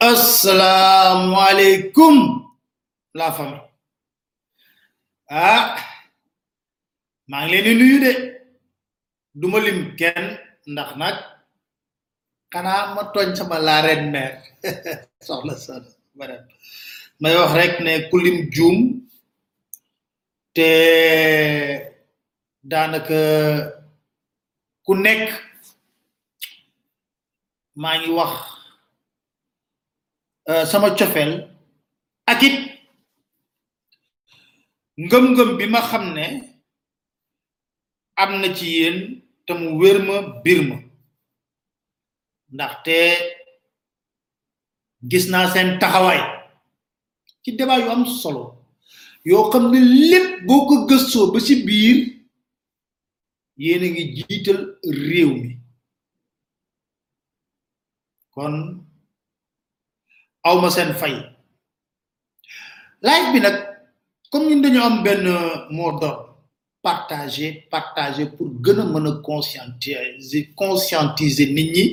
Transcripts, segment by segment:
Assalamu alaikum la femme ah maa ngi leen di nuyu de du ma lim kenn ndax nag xanaa ma tooñ sama la reine mère soxla soxla madame may wax rek ne ku lim juum te daanaka ku nekk maa ngi wax sama cofeel ak it ngëm-ngëm bi ma xam ne am na ci yéen te mu wér ma bir ma ndaxte gis naa seen taxawaay ci débat yu am solo yoo xam ne lépp boo ko gëstoo ba ci biir yéen a ngi jiital réew mi kon awma seen fay live bi nag comme ñun dañu am benn mot d'ordre partager partager pour gën a mën a conscientiser conscientiser nit ñi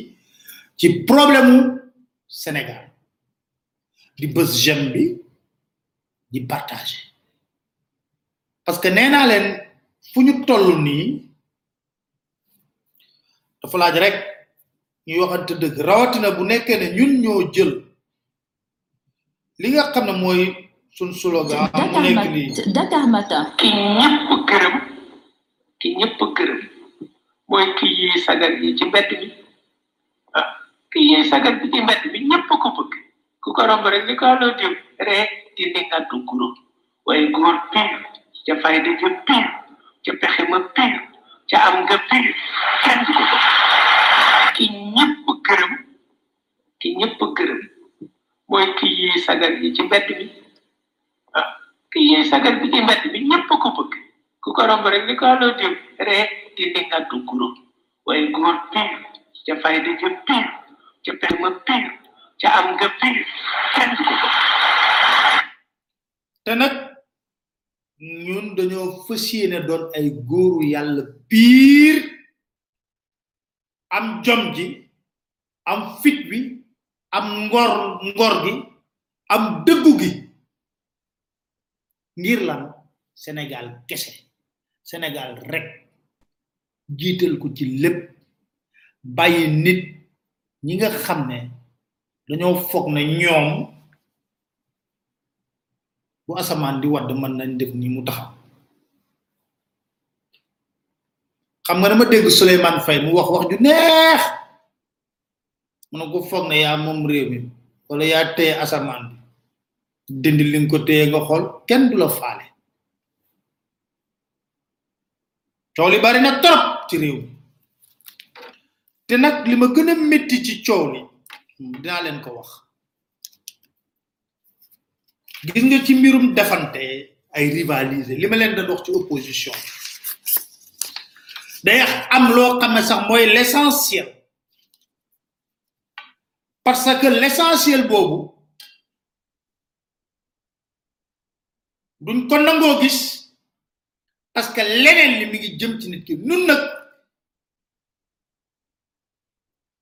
ci problème mu Sénégal di bës j'aime bi di partager parce que nee naa leen fu ñu toll nii dafa laaj rek ñuy waxante dëgg rawatina bu nekkee ne ñun ñoo jël li nga xam ne mooy suñ slogan mu nekk nii Dakar Matin ki ñëpp gërëm ki ñëpp gërëm mooy ki yi sagar yi ci mbedd mi ah ki yee sagar bi ci mbedd bi ñëpp ko bëgg ku ko romb rek ni ko loo diw ree di ne nga du guro waaye góor pin ca fayda ja pin ca pexe ma pin ca am nga pin kenn du ko bëgg ki ñëpp gërëm ki ñëpp gërëm mooy ki yee sagar yi ci mbedd bi ah ki yee sagar bi ci mbedd bi ñëpp ko bëgg ku ko romb rek ni ko aloo jëm ree di ne nga du guro waaye góor pire ca fayda ja pire ca perma pire ca am nga pire kenn du ko bëgg te nag ñun dañoo fas yéene doon ay góoru yàlla piir am jom ji am fit bi am ngor ngor gi am dëggu gi ngir lan Sénégal kese Sénégal rek jiital ko ci lépp bàyyi nit ñi nga xam ne dañoo foog ne ñoom bu asamaan di wadd mën nañ def ni mu taxaw xam nga dama dégg Souleymane Faye mu wax wax ju neex mu ne ko foog ne yaa moom réew mi wala yaa téye asamaan bi dindi li nga ko téye nga xool kenn du la faale coow li bari na trop ci réew mi te nag li ma gën a métti ci coow li dinaa leen ko wax gis nga ci mbirum defante ay rivaliser li ma leen doon wax ci opposition day am loo xam ne sax mooy l' essentiel parce que l' essentiel boobu duñ ko nangoo gis parce que leneen li mi ngi jëm ci nit ki nun nag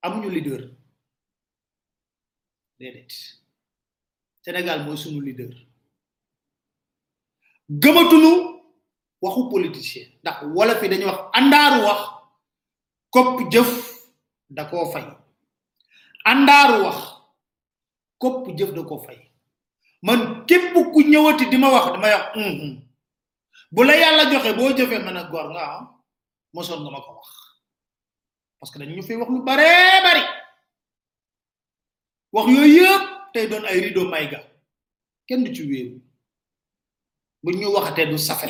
amuñu leader déedéet Sénégal mooy sunu leader gëmatunu waxu politicien ndax wala fi dañuy wax àndaaru wax kopp jëf da koo fay àndaaru wax kopp jëf da ko fay man képp ku ñëwati di ma wax dama wax mhm bu la yàlla joxe boo jëfee man a gor nga am mosoon nga ma ko wax parce que dañu fi wax lu bare bari wax yooyu yëpp tey doon ay rideau may ga kenn du ci wéeru bu ñu waxatee du safe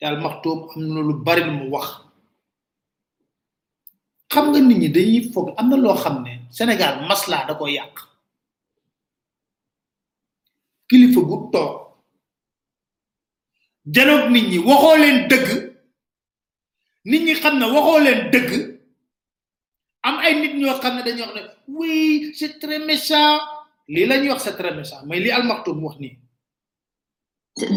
yàlla maxtoom am na lu bari lu mu wax xam nga nit ñi dañuy foog am na loo xam ne Sénégal maslaa da ko yàq kilifa gu toog janoog nit ñi waxoo leen dëgg nit ñi xam ne waxoo leen dëgg am ay nit ñoo xam ne dañuy wax ne oui c'est très méchant lii la ñuy wax c'est très méchant mais li almaktum wax nii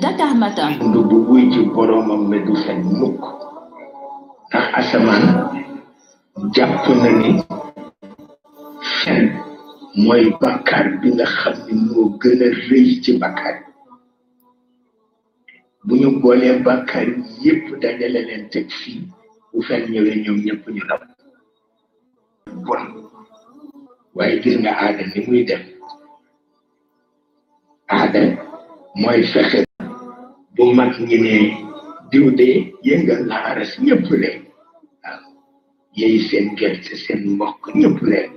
Dakar Matin. dund bu buy ci boromam ne du fen mukk ndax asamaan jàpp na ni fen mooy bakkaar bi nga xam ni moo gën a rëy ci bakkaar bu ñu boolee bàkkaar yépp dajale leen teg fii bu fen ñëwee ñoom ñëpp ñu daw bon waaye gis nga aada ni muy def aada mooy fexe bu mag ñi ne diw de yëngal la aras ñëpp leen waaw yéy seen gerte seen mbokk ñëpp leen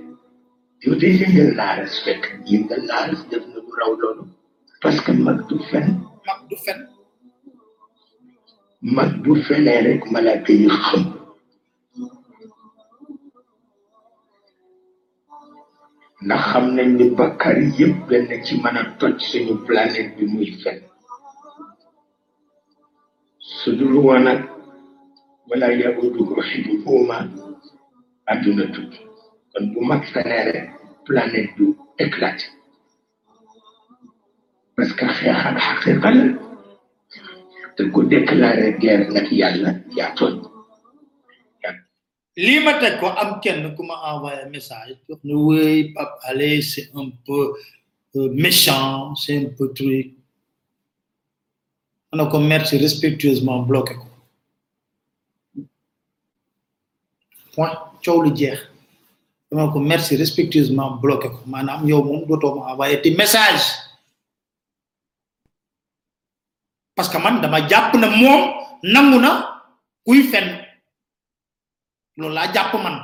yow de yëngal laaras fekk yëngal laaras def na lu raw loolu parce que mag du fen mag du fen mag bu fenee rek malaaka yi xam ndax xam nañ ni bakkar yëpp benn ci mën a toj suñu planète bi muy fen su dul woon ak wala yahudukum hibbuhuma adduna tukki kon bu mag fenee rek planète du éclate parce que xeex ak xaqiqa la te ku déclaré guerre nag yàlla yaa tooñ lii ma teg ko am kenn ku ma envoyé message wax ne oui Pape Alé c'est un peu euh, méchant c'est un peu truc ma ne ko merci respectueusement bloqué ko point coow lu jeex dama ko merci respectueusement bloqué ko maanaam yow moom dootoo ma envoyé ti message parce que man dama jàpp na moom nangu na kuy fen loolu laa jàpp man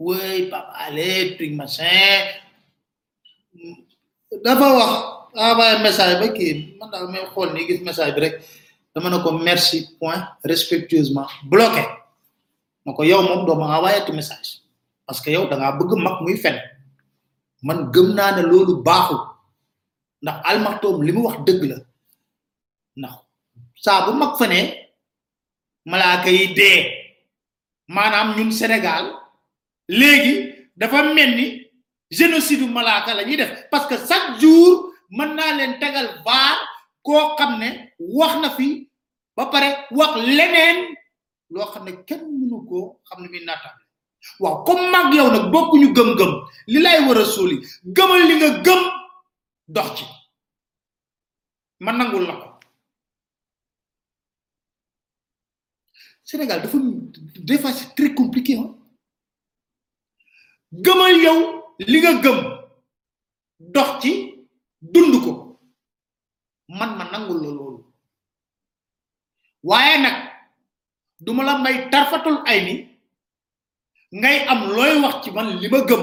wëy Pape Alé truc machin dafa wax envoyé message ba kii man daal may xool nii gis message bi rek dama ne ko merci point respectueusement bloqué ma ko yow moom doo ma envoyé tu message parce que yow da ngaa bëgg mag muy fen man gëm naa ne loolu baaxul ndax almaxtoom li mu wax dëgg la ndax saa bu mag fenee malaaka yi dee maanaam ñun Sénégal léegi dafa mel ni génocide u malaaka la ñuy def parce que chaque jour mën naa leen tegal vaar koo xam ne wax na fi ba pare wax leneen loo xam ne kenn mënu koo xam ne mi naata waaw comme mag yow nag bokkuñu gëm-gëm li lay war a suuli gëmal li nga gëm dox ci ma nangul la ko Sénégal dafa des fois c'est très compliqué hein gëmal yow li nga gëm dox ci dund ko man ma nangul la loolu waaye nag duma la may tarfatul ay ni ngay am looy wax ci man li ma gëm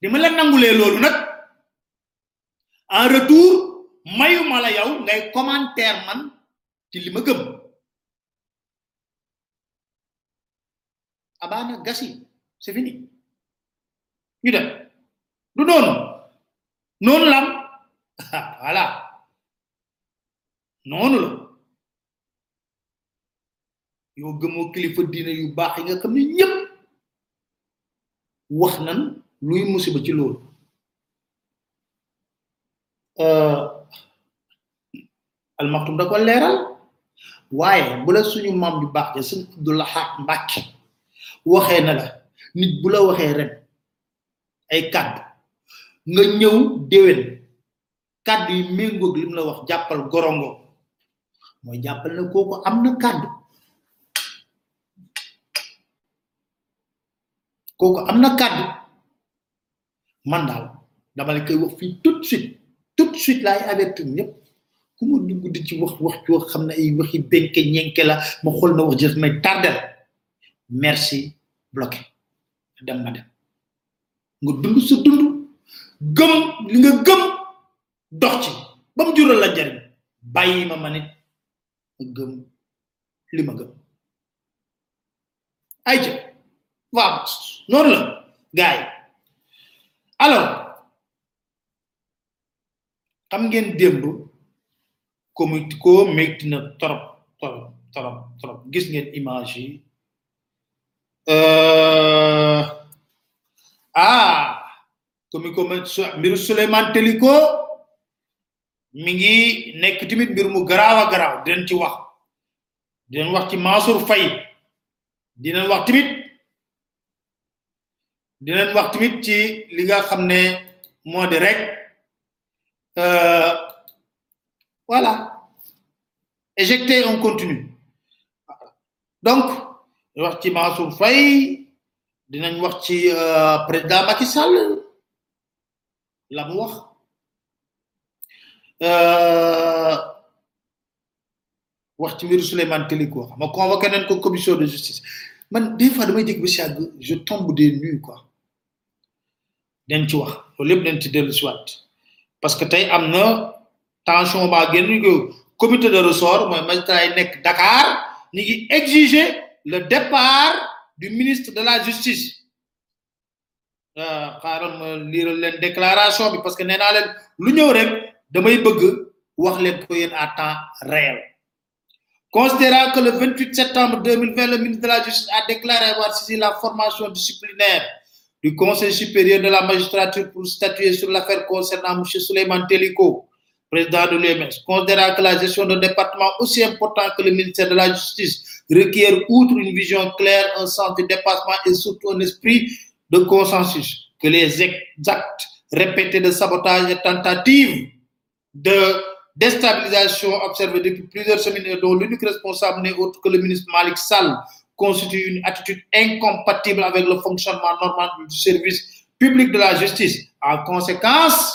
di ma la nangulee loolu nag en retour mayuma la yow ngay commentaire man ci li ma gëm abana gasi c'est fini ñu dem du noonu noonu lam voilà noonu la yoo gëmoo kilifa diine yu baax yi nga xam ne ñëpp wax nan luy musiba ci loolu almaxtum da ko leeral waaye bu la suñu maam ju baax ja sëñ Abdullah Xaq Mbàkke waxee na la nit bu la waxee ren ay kàddu nga ñëw déwén kàddu yi méngoog lim la wax jàppal gorongo mooy jàppal na kooku am na kàddu kooku am na kàddu man daal dama la koy wax fii tout de suite tout de suite laay avertir ñëpp ku ma dugg di ci wax wax joo xam ne ay waxi benke ñenke la ma xool na wax jëf may tardel merci bloqué dem ma dem nga dund sa dund gëm li nga gëm dox ci ba mu jural la njariñ bàyyi ma ma nit ma gëm li ma gëm ay jë waaw noonu la gaay alors xam ngeen démb comité ko métti na trop trop trop trop gis ngeen image yi euh, ah comi ko mbiru Souleymane Teliko mi ngi nekk tamit mbir mu garaaw a garaaw dinañ ci wax dinañ wax ci Mansour Faye dinañ wax tamit dinañ wax tamit ci li nga xam ne moo di rek euh, voilà éjecter on continue donc dinañ wax ci Mansour Faye dinañ wax ci euh, président Macky Sall la mu wax euh, wax ci mbiru Souleymane Téliko xam nga convoqué nañ ko commission de justice man des fois damay dégg ba si yàgg je tombe des nues quoi dañ ci wax loolu yëpp dañ ci dellu si waat parce que tey am na tension baa génn ñu ko comité de ressort mooy magistrat yi nekk Dakar ñu ngi exiger le départ du ministre de la justice xaaral ma liiral leen déclaration bi parce que nee naa leen lu ñëw rek damay bëgg wax leen ko yéen à temps réel considérant que le 28 septembre 2020 le ministre de la justice a déclaré avoir saisi la formation disciplinaire du conseil supérieur de la magistrature pour statuer sur l'affaire concernant monsieur Souleymane Teliko président de l'UMS, considérant que la gestion d'un département aussi important que le ministère de la Justice requiert, outre une vision claire, un sens de dépassement et surtout un esprit de consensus, que les actes répétés de sabotage et tentatives de déstabilisation observées depuis plusieurs semaines, dont l'unique responsable n'est autre que le ministre Malik Sal, constitue une attitude incompatible avec le fonctionnement normal du service public de la justice. En conséquence,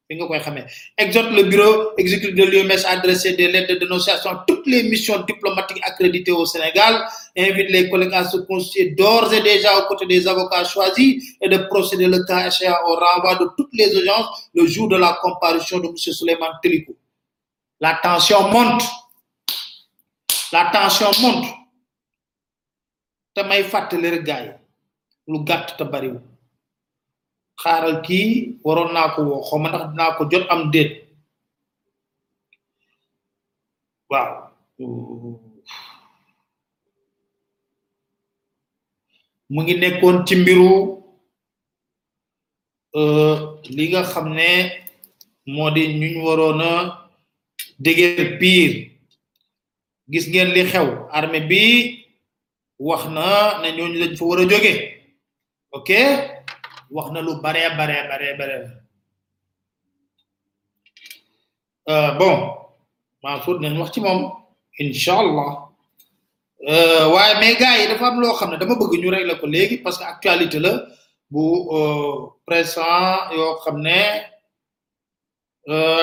Exhorte le bureau exécutif de l'UMS adressé des lettres de dénonciation à toutes les missions diplomatiques accréditées au Sénégal. Invite les collègues à se constituer d'ores et déjà aux côtés des avocats choisis et de procéder le cas échéant au renvoi de toutes les agences le jour de la comparution de M. Souleymane La tension monte. La tension monte. te may fàttali rek gaay lu gàtt te bariwul xaaral kii waroon naa ko woo xaw ma ndax dinaa ko jot am déet waaw mu ngi nekkoon ci mbiru li nga xam ne moo di ñuñ waroon a dégéer piir gis ngeen li xew armée bi wax na ne ñooñu lañ fa war a jóge ok wax na lu bare bare bare bare euh, bon Mansour nañ wax ci moom incha allah euh, waaye mais gars yi dafa am loo xam ne dama bëgg ñu régler ko léegi parce que actualité la bu euh, présent yoo xam ne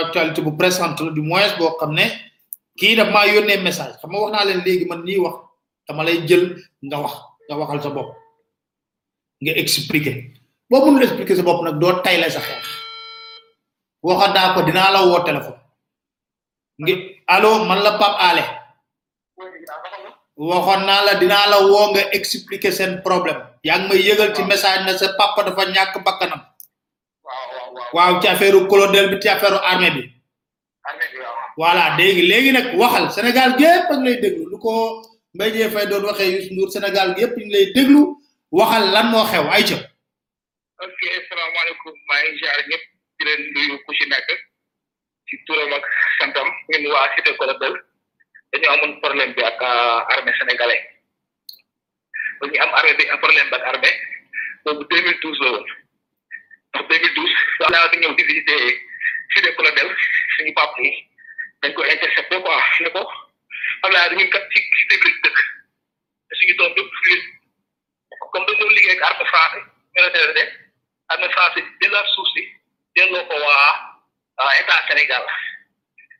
actualité bu présente la du moins boo xam ne kii daf maa yónnee message xam nga wax naa leen léegi man nii wax dama lay jël nga wax nga waxal sa bopp nga expliquer boo mënul expliquer sa bopp nag doo tay la sa xeex waxa daa ko dinaa la woo téléphone ngi allo man la Pape Alé waxoon naa la dinaa la woo nga expliquer seen problème yaa ngi may yëgal ci message na sa papa dafa ñàkk bakkanam waaw ci affaire colonel bi ci affaire armée bi voilà léegi léegi nag waxal Sénégal gépp ak lay déglu lu ko Mbaye Dieye Faye doon waxee Youssou Ndour Sénégal gépp ñu lay déglu waxal lan moo xew ay ca ok salaamaaleykum maa ngi jaar ñëpp di leen nuyu ku ci nekk ci turam ak santam ñun waa cité Colobel dañu amoon problème bi ak armée sénégalais dañu am armée bi problème bi ak armée boobu 2012 la woon ndax 2012 laa di ñëw di visité cité Colobel suñu papa yi dañ ko intercepté quoi ne ko xam naa dañu kat ci ci dëgg dëkk suñu doom yëpp comme dañ doon liggéey ak armée français ñu la tere de armée français jëlaat suuf si delloo ko waa waa état Sénégal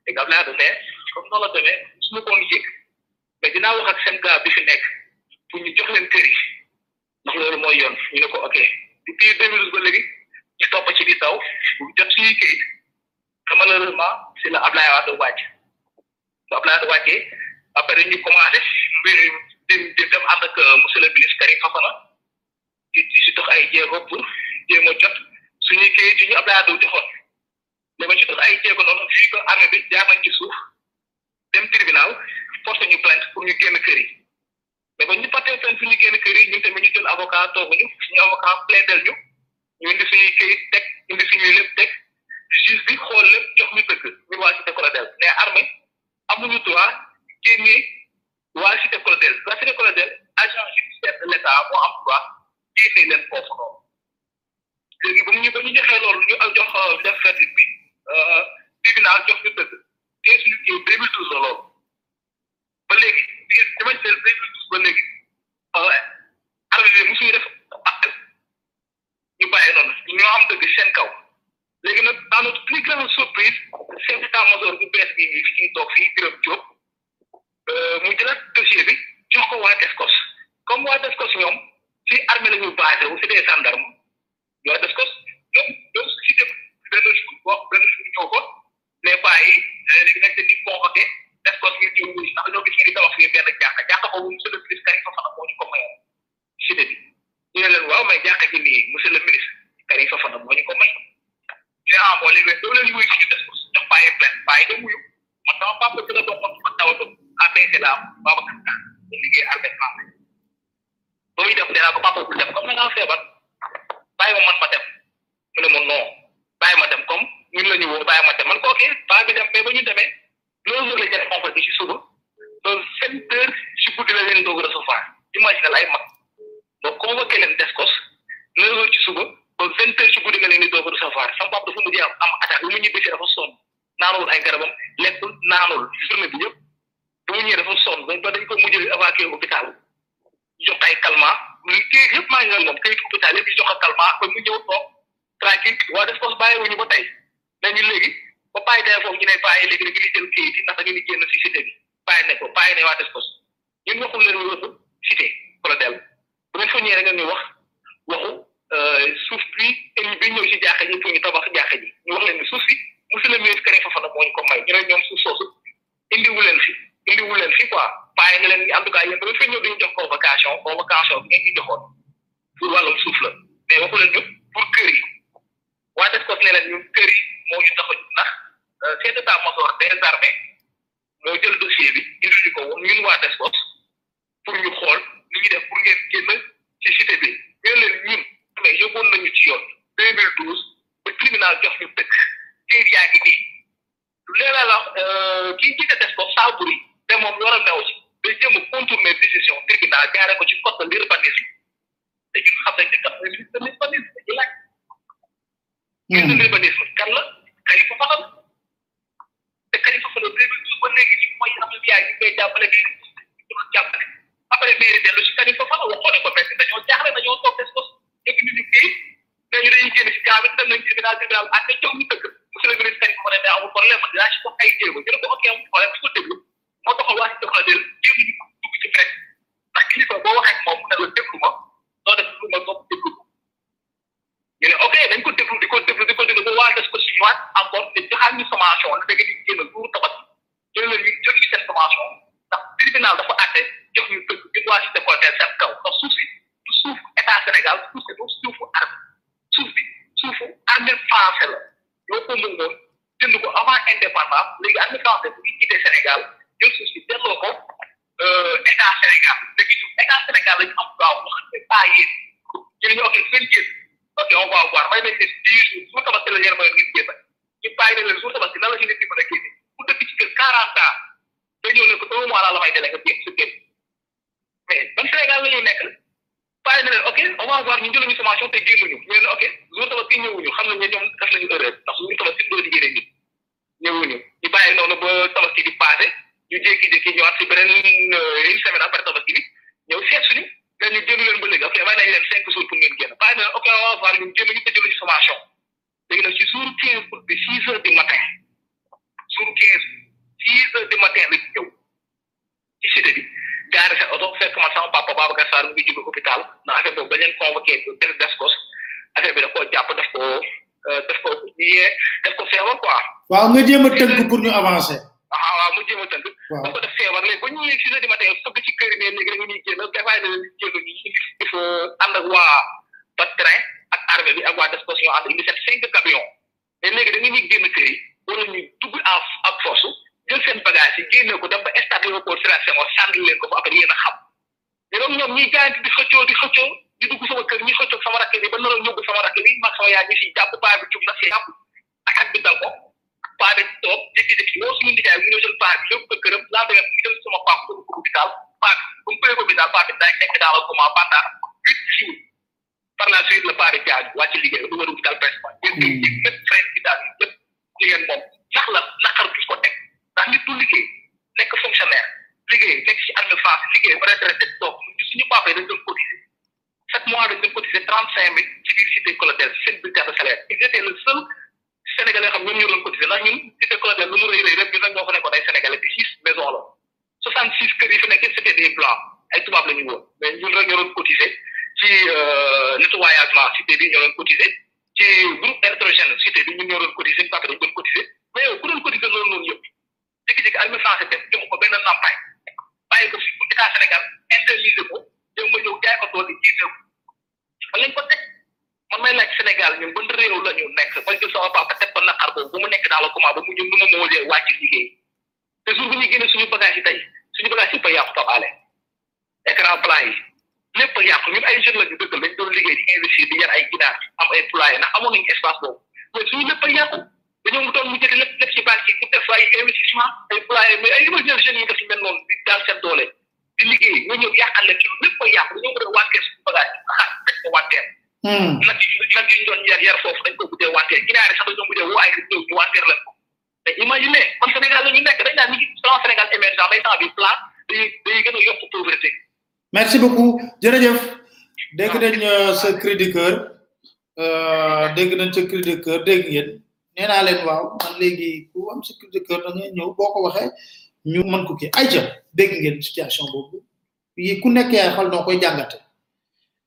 te gam naa ne comme noonu la demee suñu ko yëg mais dinaa wax ak seen gars bi fi nekk pour ñu jox leen kër yi ndax loolu mooy yoon ñu ne ko ok depuis deux mille ba léegi ñu topp ci di taw bu jot suñuy kayit te malheureusement si la Ablaye Wade wàcc ba Abdoulaye Wade wàccee après ñu commencé mbir di di dem ànd ak monsieur le ministre Karim Fofana di di si dox ay jéego pour jéem a jot suñuy kayit yi ñu Abdoulaye Wade joxoon mais ba ci dox ay jéego noonu fii ko armée bi jaar nañ ci suuf dem tribunal forcé ñu plainte pour ñu génn kër yi. mais ba ñu fàttee seen suñu génn kër yi ñun tamit ñu jël avocat tooguñu suñu avocat plaidel ñu ñu indi suñuy këyit teg indi suñuy lépp teg juge bi xool lépp jox ñu dëgg ñu waa cité Colonel mais armée amuñu droit génne waa cité Colonel waa cité Colonel agent judiciaire de l'état moo am droit génne leen foofu noonu léegi ba mu ñu ba ñu joxee loolu ñu ak jox def verdict bi tribunal jox ñu dëgg te suñu kii 2012 la loolu ba léegi diggante dama jël deux mille douze ba léegi arbitre bi mosuñu def appel ñu bàyyi noonu ñoo am dëgg seen kaw léegi nag dans notre plus grande surprise chef d'état-major bu bees bi ñu fi toog fii Birame Diop mu jëlaat dossier bi jox ko waa Descos comme waa Descos ñoom ci armée la ñu basé wu c'est des gendarmes waa Descos ñoom ñoom si dem benn jour boo benn jour ñëw ko les bàyyi léegi nag dañuy convoqué def ko ngir jiw bi ndax ñoo gis ñu ngi tabax fii benn jàkka jàkka boobu monsieur le ministre Karim Fofana moo ñu ko mayoon cité bi ñu ne leen waaw mais jàkka ji nii monsieur le ministre Karim Fofana moo ñu ko may ñu ne ah bon léegi doo leen wuyu ñu def ko ñu bàyyi benn bàyyi dem wuyu man sama papa ci la bokkoon man taw a doon ABC la am Babacar Ka ñu liggéey armée français ba muy def nee naa ko papa bu def comme da ngaa feebar bàyyi ma man ma dem mu ne ma non bàyyi ma dem comme ñun la ñu woo bàyyi ma dem man ko ok paa bi dem mais ba ñu demee loolu la jël xonq bi si suba loolu sept heures si guddi la leen doog a recevoir imagine la ay mag nga convoqué leen descos neuf heures ci suba ba vingt heures ci guddi nga leen di doog a recevoir sama papa dafa mujjee am am attaque bi mu ñibbisi dafa sonn naanul ay garabam lekkul naanul journée bi yëpp bi mu ñëwee dafa sonn ba ba dañ ko mujjee évacué hôpital jox ay calmant muy kii yëpp maa ngi leen moom këyit hôpital yëpp ñu jox ko calmant ba mu ñëw toog tranquille waa def ko bàyyiwuñu ba tey mais ñu léegi ba bàyyi day foofu ñu ne bàyyi léegi dañu di jël këyit yi ndax dañu di génn si cité bi bàyyi ne ko bàyyi ne waa def ko ñun waxul leen ñu waxu cité wala dellu bu ngeen fa ñëwee rek ngeen ñu wax waxu suuf bi émi bi ñëw si jàkka ji pour ñu tabax jàkka ji ñu wax leen ne suuf si monsieur le ministre Kéré Fofana moo ñu ko may ñu ne ñoom suuf soosu indiwu leen fi indiwu leen fi quoi bàyyi na leen en tout cas yéen ba fi ñëw dañu jox convocation convocation bi ngeen ñu joxoon pour wàllum suuf la mais waxu leen ñu pour kër yi waa def ko ne leen ñun kër yi moo ñu tax a ndax chef d'état major des armées moo jël dossier bi indi ñu ko woon ñun waa des ko pour ñu xool ni ñu def pour ngeen génn ci cité bi ñu leen ñun mais yóbboon nañu ci yoon 2012 ba tribunal jox ñu dëkk kër yaa ngi nii léeg la euh, kii jiite des ko saa buri te moom war a ndaw ci day jéem a contourner décision tribunal jaare ko ci code de l'urbanisme te ñun xam nañ ne kat mooy ministre de l'urbanisme dañuy laaj. ministre de l'urbanisme kan la Karim Fofana la te Karim Fofana deux mille douze ba léegi ñu mooy am na yaay ñu koy jàppale kii ñu doon jàppale après mairie dellu si Karim Fofana waxoon na ko mais dañoo jaaxle dañoo toog des ko yëg ñu ñu kii te ñu dañuy génn ci gaaw it dem nañ tribunal tribunal àtte jox ñu dëgg monsieur le ministre dañ ko mën a ne amul problème man dinaa ci dox ay jéego ñu ne ko ok amul problème su ko déglu moo taxoon waa ci dox la del jéem ñu dugg ci fekk ndax kilifa boo waxee moom mu ne la déglu ma doo def lu ma bopp déglu ko ñu ne ok dañ ko déglu di ko déglu di ko déglu ba waa des ko suñuwaat encore ne joxaat ñu sommation la dëgg ni génn duur tabat jël leen ñu jël ñu seen sommation ndax tribunal dafa àtte jox ñu dëgg di waa si décolleté seen kaw ndax suuf si du suuf état Sénégal suuf si du suufu armée suuf bi suufu armée français la ñoo ko mën moom jënd ko avant indépendance léegi armée français bu ñu quitté Sénégal jël suuf si delloo ko état Sénégal léegi suuf état Sénégal la ñu am gaaw wax ne pas yéen ñu ne ñu ok seen yéen ok on va voir may nañ leen dix jours su ma tabaski la yéen may ngeen jéem ci bàyyi na leen suur tabaski nan la ci nit ki mën a génne ku dëkk ci kër 40 ans nga ñëw ne ko un mois laa la may délégué bi su génn mais ban Sénégal la ñuy nekk bàyyi na leen ok on va voir ñu jëluñu sommation te génnuñu ñu ne ok suur tabaski ñëwuñu xam nañ ne ñoom def nañu erreur ndax suur tabaski doo liggéey nit ñëwuñu ñu bàyyi noonu ba tabaski di passé ñu jékki-jékki ñëwaat si beneen une semaine après tabaski bi ñëw seet suñu mais ñu génn leen ba léegi ok may nañ leen cinq jours pour ngeen génn bàyyi na leen ok on va voir ñun génn ñu te jëluñu sommation léegi nag si jour quinze août bi six heures du matin jour quinze six heures du matin la ñëw ci cité bi gaare sa oto fekk ma sama papa Babacar Sarr mu ngi jóge hôpital ndax affaire boobu dañ leen convoqué def descos affaire bi daf koo jàpp daf koo daf ko yee daf ko feebar quoi. waaw nga jéem a tënk pour ñu avancer. waaw waaw mu jéem a tëdd. waaw dafa def feebar léegi ba ñu yéeg si sa di ma tey fëgg ci kër yi ne léegi dañu ñuy génn defaay na leen génn ñu indi di fa ànd ak waa ba train ak armée bi ak waa des ñoo ànd indi seen cinq camion mais léegi dañu ñuy génn kër yi wala ñu dugg en ak force jël seen bagage yi génne ko dem ba stade Léopold Sédar Senghor sànni leen ko fa après yéen a xam mais donc ñoom ñuy jaayante di xëccoo di xëccoo di dugg sama kër ñi xëccoo sama rakk bi ba naroon yóbbu sama rakk bi mag sama yaay ñi si jàpp baa bi jub na si jàpp attaque bi dal ko paa bi toog jékki-jékki woo suñu ndijaay mu ñëw jël paa bi yóbbu ko këram laa bëgg a dem sama paa ko ko hôpital paa bi bu mu koy hôpital paa bi daa nekk dans le coma pendant huit jours par la suite la paa bi jaaj wàcc liggéey du wër hôpital principal yéen kay yëg lépp frais bi daal lépp ci yéen moom sax la naqar bi ko teg ndax nit du liggéey nekk fonctionnaire liggéey nekk ci armée France liggéey ba retraité toog suñu papa yi dañ doon cotiser chaque mois dañ leen cotiser trente cinq mille ci biir cité Colobel seen bulletin de salaire ils étaient le seul sénégalais xam ñoom ñoo doon cotiser ndax ñun cité Colobel lu mu rëy rëy rek ñun nag ñoo fa nekkoon ay sénégalais bi six maison la soixante six kër yi fi nekk c'était des blancs ay tubaab la ñu woon mais ñun rek ñoo doon cotiser ci nettoyagement cité bi ñoo doon cotiser ci groupe électrogène cité bi ñun ñoo doon cotiser parce que dañ doon cotiser mais yow ku doon cotiser loolu noonu yëpp jékki-jékki armée français def jox ko benn nampaay bàyyi ko si bu état Sénégal indemnisé ko yow nga ñëw jaay ko doole jiite ko fan lañ ko teg man may laaj Sénégal ñun ban réew la ñu nekk ba jël sama papa teg ko naqar boobu ba mu nekk dans le coma ba mu ñëw nu ma moo dee wàcc liggéey te jour bi ñuy génne suñu bagage yi tey suñu bagage yi ba yàqu tabaale écran plat yi lépp a yàqu ñun ay jeunes la ñu dëgg lañ doon liggéey di investir di yar ay ginaar am ay poulailler ndax amoon nañu espace boobu mais suñu lépp a yàqu dañoo mu doon mu jënd lépp lépp ci banque yi pour def ay investissement ay poulailler mais ay imaginer jeunes yi nga si mel noonu di daal seen doole di liggéey nga ñëw yàqal leen ci lépp a yàqu dañoo mën a wànteer suñu bagage yi xaar dañ ko wànteer nag yi nag yi ñu doon yar yar foofu dañ ko mujjee wànteer ginaar yi sax dañoo mujjee woo ay nit ñëw ñu wànteer leen ko te imagine man Sénégal la ñu nekk dañ naan ñu ngi plan Sénégal émergent mais temps bi plan day day gën a yokk pauvreté merci beaucoup jërëjëf dégg nañ euh, sa cri de cœur euh, dégg nañ sa cri de cœur dégg ngeen nee naa leen waaw man léegi ku am sa cri de cœur da ngay ñëw boo ko waxee ñu mën ko kii ayca dégg ngeen situation boobu yi ku nekk yaay xool noo koy jàngate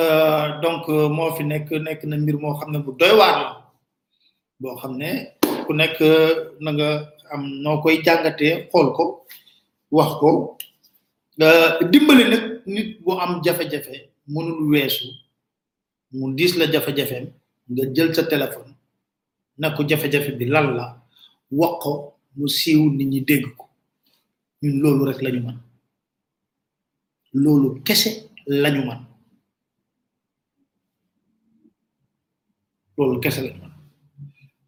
euh, donc euh, moo fi nekk nekk na mbir moo xam ne bu doy waar la boo xam ne ku nekk euh, na nga am noo koy jàngatee xool ko wax ko Euh, dimbali nag nit bu am jafe-jafe mënul weesu mu diis la jafe-jafeem nga jël sa téléphone na ko jafe-jafe bi lan la wax ko mu siiw nit ñi dégg ko ñun loolu rek lañu mën loolu kese lañu man loolu kese lañu man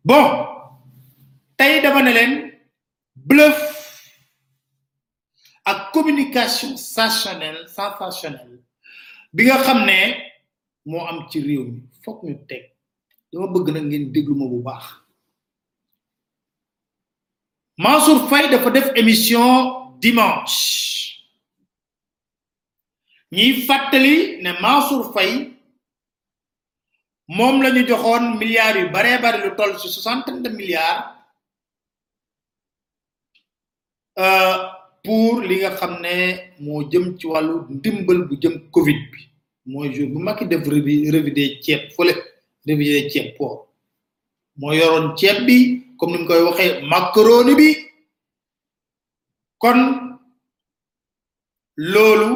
bon tey dama ne leen bluff ak communication sensationnelle sensationnelle bi nga xam ne moo am ci réew mi foog ñu teg dama bëgg nag ngeen déglu ma bu baax Mansour Faye dafa def émission dimanche ñiy fàttali ne Mansour Faye moom la ñu joxoon milliards yu baree bari lu toll ci soixante de milliards euh, pour li nga xam ne moo jëm ci wàllu ndimbal bu jëm Covid bi mooy jour bu Macky def revue revue des ceeb fële revue des ceeb port moo yoroon ceeb bi comme ni mu koy waxee macaroni bi kon loolu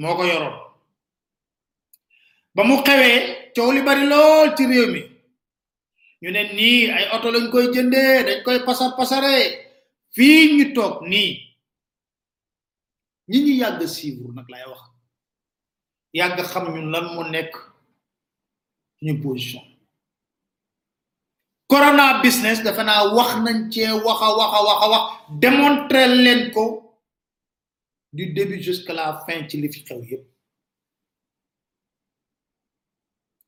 moo ko yoroon ba mu xewee coow li bari lool ci réew mi ñu ne nii ay oto lañ koy jëndee dañ koy pasar pasare fii ñu toog nii ñi ñu yàgg suivre nag lay wax yàgg xam ñun lan moo nekk ñu position corona business dafa naa wax nañ cee wax a wax a wax a wax démontrer leen ko du début jusqu'à la fin ci li fi xew yépp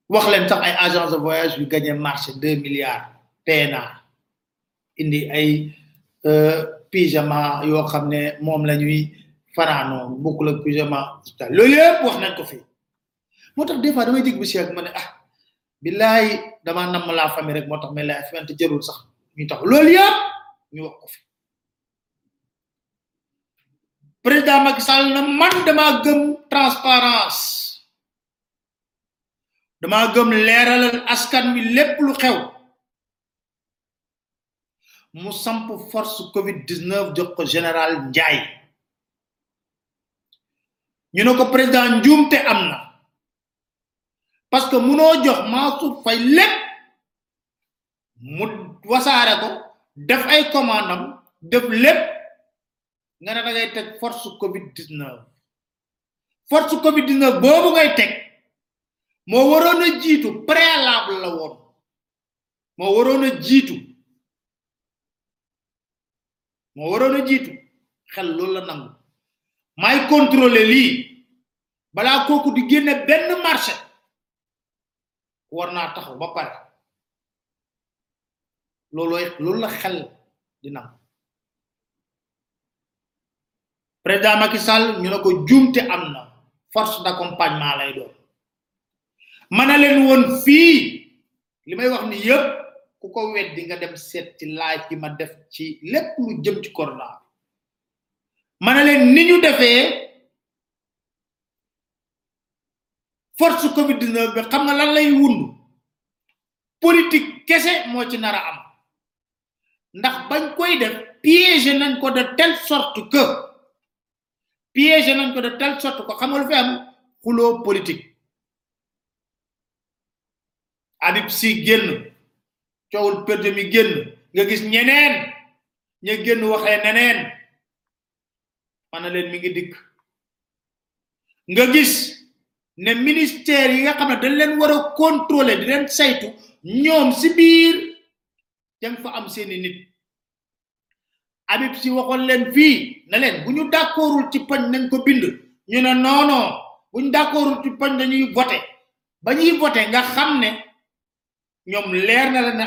wax leen sax ay agence de voyage yu gagné marché deux milliards PNA indi ay pyjama yoo xam ne moom la ñuy fanaanoo bokkul ak pyjama hospital loolu yëpp wax nañ ko fi moo tax des fois damay jég bi si ak ma ne ah billaay damaa namm la famille rek moo tax mais la fente jarul sax ñu tax loolu yëpp ñu wax ko fi président Macky Sall na man dama gëm transparence dama gëm leeralal askan wi lépp lu xew mu samp force covid 19 jox ko général Ndiaye ñu ne ko président njuumte am na parce que munoo jox Mansour Faye lépp mu wasaare ko def ay commande am def lépp nga ne da ngay teg force covid 19 force covid 19 boobu ngay teg moo waroon a jiitu préalable la woon moo waroon a jiitu moo waroon a jiitu xel loolu la nangu may contrôler lii balaa kooku di génne benn marché war naa taxaw ba pare loolooy loolu la xel di nam président Macky Sall ñu ne ko jumte am na force d'accompagnement lay doon ma ne leen woon fii li may wax ni yëpp ku ko weddi nga dem seet ci laaj yi ma def ci lépp lu jëm ci corona ma ne leen ni ñu defee force covid 19 bi xam nga lan lay wund politique kese moo ci nar a am ndax bañ koy def piéger nañ ko de telle sorte que piéger nañ ko de telle sorte que xam nga lu fi am xuloo politique Habib Sy génn coowul perte mi génn nga gis ñeneen ña génn waxee neneen mana leen mi ngi dikk nga gis ne ministère yi nga xam ne dañ leen war a contrôler di leen saytu ñoom si biir dem fa am seeni nit abib si waxoon leen fii na leen bu ñu d'accordul ci pañ nañ ko bind ñu ne non non bu ñu d'accordul ci pañ dañuy voté ba ñuy voté nga xam ne ñoom leer na la ne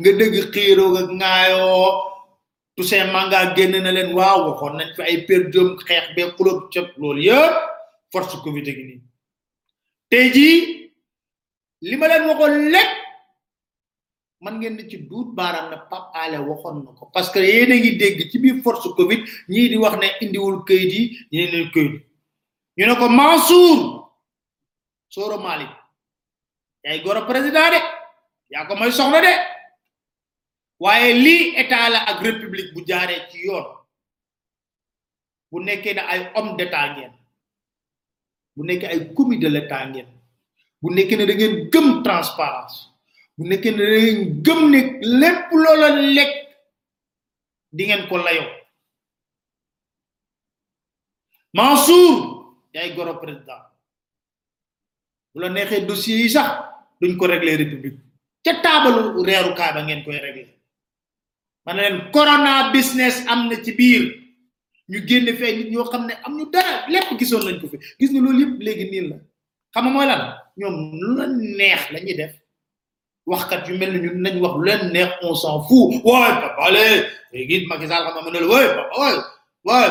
nga dégg xiiroo ak ŋaayoo Toussaint Manga génn na leen waaw waxoon nañ fi ay per jom xeex bee xulóog cëp loolu yëpp force Covid gi nii tey jii li ma leen waxoon lépp man ngeen di ci duut baaraam na Pape Alé waxoon na ko parce que yéen a ngi dégg ci biir force Covid ñii di wax ne indiwul këyit yi ñii ne këyit ñu ne ko Mansour sooro malik yaay goro président de yaa ko may soxla de waaye lii état la ak république bu jaaree ci yoon bu nekkee ne ay homme d'état ngeen bu nekkee ay commis de l'état ngeen bu nekkee ne da ngeen gëm transparence bu nekkee ne da ngeen gëm ne lépp loola lekk di ngeen ko layoo Mansour yaay goro président bu la neexee dossier yi sax duñ ko régler république ca taabalu reeru kaaba ngeen koy régler ma ne leen corona business am na ci biir ñu génne fee nit ñoo xam ne am ñu dara lépp gisoon nañ ko fi gis nga loolu yëpp léegi nii la xam nga mooy lan ñoom lu la neex la ñuy def waxkat yu mel ni ñun nañ wax lu leen neex on s'en fout waay papa allez léegi Macky Sall xam nga ne la waay papa waay waay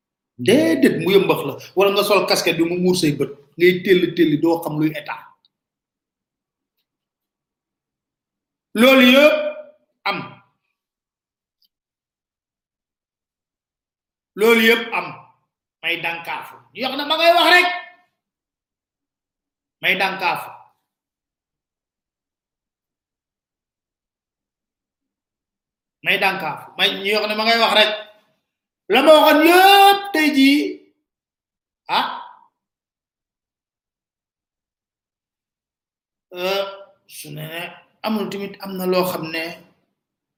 déedéet mu yëmbax la wala nga sol casquette bi mu muur say bët ngay téll téll doo xam luy état loolu yëpp am loolu yëpp am may dankaafu ñu yox na ma ngay wax rek may dankaafu may dànkaafu may ñi wax ne ma ngay wax rek la ma waxoon yëpp tey jii ah su ne ne amul tamit am na loo xam ne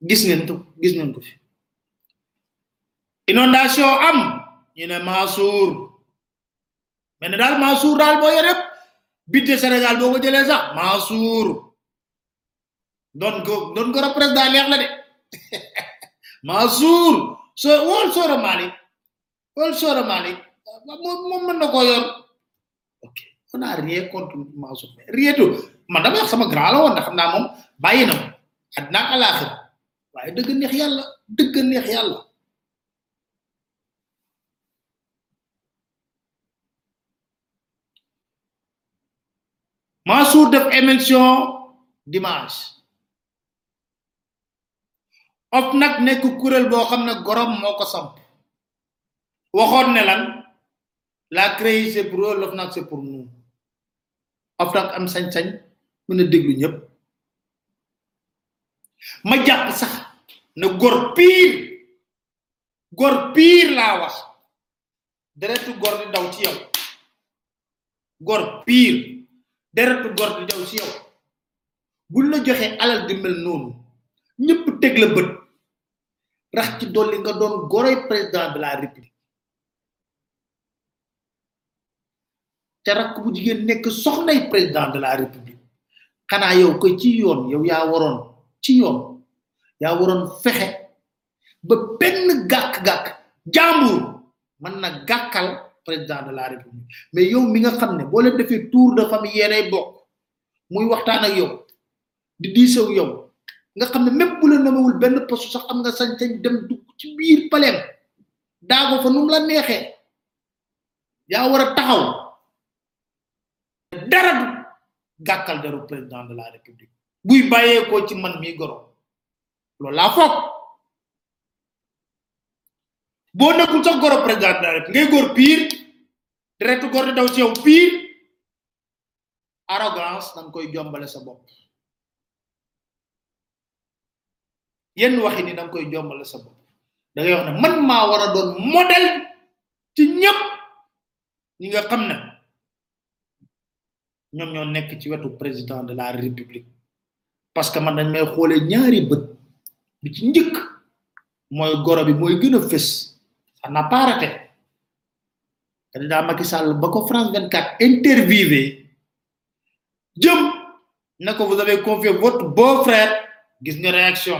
gis ngeen ko gis ngeen ko fi inondation am ñu ne Mansour mais ne daal Mansour daal boo yore budget Sénégal boo ko jëlee sax Mansour doon ko doon ko représentant neex la de Mansour so wol soro Malick wol soro Malick moom moom mën na koo yor ok on a rien contre Mansour mais rien tout man dama wax sama grand la woon ndax xam naa moom bàyyi na ma àddina ak àllaaxira waaye dëgg neex yàlla dëgg neex yàlla Mansour def émission dimanche of nag nekk kuréel boo xam ne gorom moo ko samp waxoon ne lan la créé c'est pour eux l'OFNAC c'est pour nous of nag am sañ-sañ mën a déglu ñëpp ma jàpp sax ne gor pire gor pire laa wax deretu gor di daw ci yow gor pire deretu gor di daw ci yow buñ la joxee alal di mel noonu ñëpp teg la bët rax ci dolli nga doon goroy président de la république te rakk bu jigéen nekk soxnay président de la république xanaa yow ko ci yoon yow yaa waroon ci yoon yaa waroon fexe ba benn gàkk-gàkk jàmbur mën na gàkkal président de la république mais yow mi nga xam ne boo leen defee tour de famille yéenay bokk muy waxtaan ak yow di diisew yow nga xam ne même bu la namawul benn poste sax am nga sañ-sañ dem dugg ci biir paleem daago fa num la neexee yaa war a taxaw dara du gàkkal deru président de la république buy bàyyeekoo ci man mii goro loolu laa foog boo nekkul sax goro président de la République ngay góor pire deretu góor di daw ci yow pire arrogance da nga koy jombale sa bopp yenn waxi ni da nga koy jombale sa bopp da ngay wax ne man maa war a doon modèle ci ñëpp ñi nga xam ne ñoom ñoo nekk ci wetu président de la république parce que man dañ may xoole ñaari bët bi ci njëkk mooy goro bi mooy gën a fës ça n'a pas raté candidat Macky Sall ba ko France 24 interviewé jëm na ko vous avez confié votre beau-frère gis nga réaction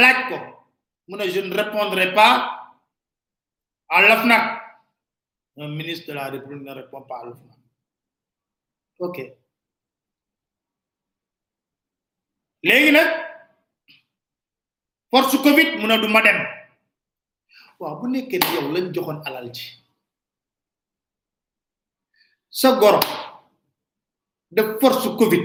laaj ko mu ne je ne répondrai pas à l'OFNAC un ministre de la République ne répond pas à l'OFNAC ok léegi nag force Covid mu ne du ma dem waaw bu nekkee ni yow lañ joxoon alal ji sa goro de force Covid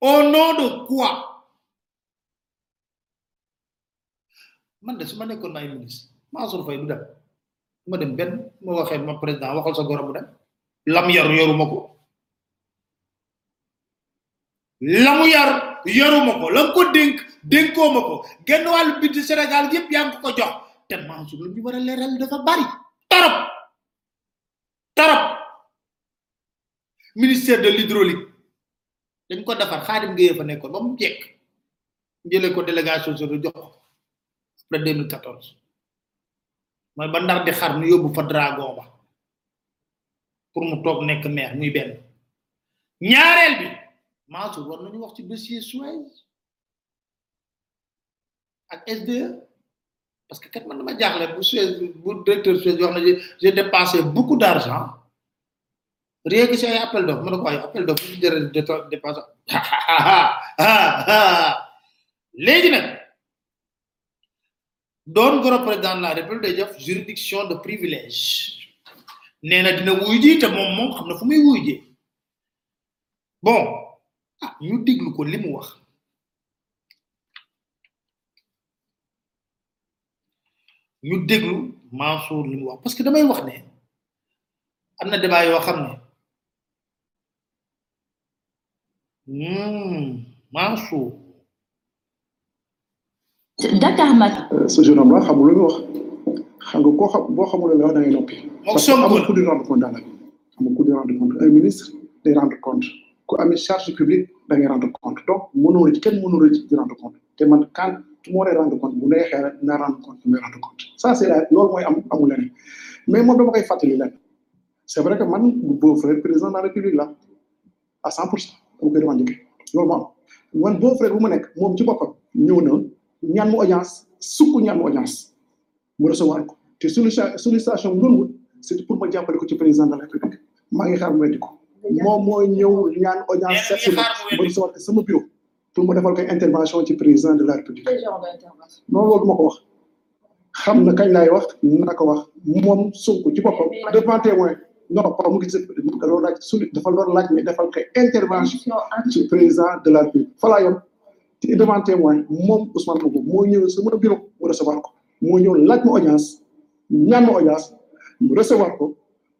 au nom de quoi man de su ma nekkoon maay ministre Mansour Faye du dem ma dem benn ma waxee ma président waxal sa goro mu dem lam yar yoruma ko lamu yar yoruma ko lam ko dénk dénkoo ma ko genn wàllu biti Sénégal yépp yaa ngi ko jox te Mansour lu ñu war a leeral dafa bari torop torop ministère de l'hydraulique dañ ko defar xaadim ngéyee fa nekkoon ba mu jekk jëlee ko délégation sur jox ko après 2014 mooy ba ndar di xar nu yóbbu fa dragon ba pour mu toog nekk maire muy benn ñaareel bi Mansour war nañu wax ci dossier Suez ak SDE parce que kat man dama jaaxle bu Suez bu directeur Suez wax na j'ai dépensé beaucoup d'argent rien que si ay appel d'offre ma ne ko ay appel d'offre bu jëre dépensé léegi nag doon goro président de la république day def juridiction de privilège nee na dina wuy ji te moom moom xam na fu muy wuy ji bon ah ñu déglu ko li mu wax ñu déglu Mansour li mu wax parce que damay wax ne am na débat yoo xam ne Mansour Dakar Matin. Euh, ce jeune homme-là xamul lu muy wax xam nga koo xam boo xamul lu muy wax da ngay noppi. parce que amul ku di rendre compte dans la vie amul ku di rendre compte un ministre day rendre compte ku amee charge publique da ngay rendre compte donc mënoo rëcc kenn mënoo rëcc di rendre compte te man kan su ma waree rendre compte bu neexee rek naa rendre compte may rendre compte ça c'est la loolu mooy am amul leneen mais moom dama koy fàttali lenn c'est vrai que man bu boo fay président de la république la à 100 pour cent dama koy revendiquer loolu moo am man boo frère bu ma nekk moom ci boppam ñëw na ñaan mu audience sukk ñaan mu audience mu recevoir ko te sollicitation sollicitation mu doon wut c'est pour ma jàppale ko ci président de la république maa ngi xaar mu weddi ko moom mooy ñëw ñaan audience sept semaines mu recevoir ko sama bureau pour mu defal ko intervention ci président de la république Quel genre d'intervention non loolu ma ko wax xam na kañ laay wax na ko wax moom Sonko ci boppam devant témoin non pas mu ngi ci da doon laaj su dafa doon laaj mais defal ko intervention Intervention en- ci président de la république falaa yam te devant témoin moom Ousmane Sonko moo ñëw sama bureau mu recevoir ko moo ñëw laaj ma audience ñaan ma audience mu recevoir ko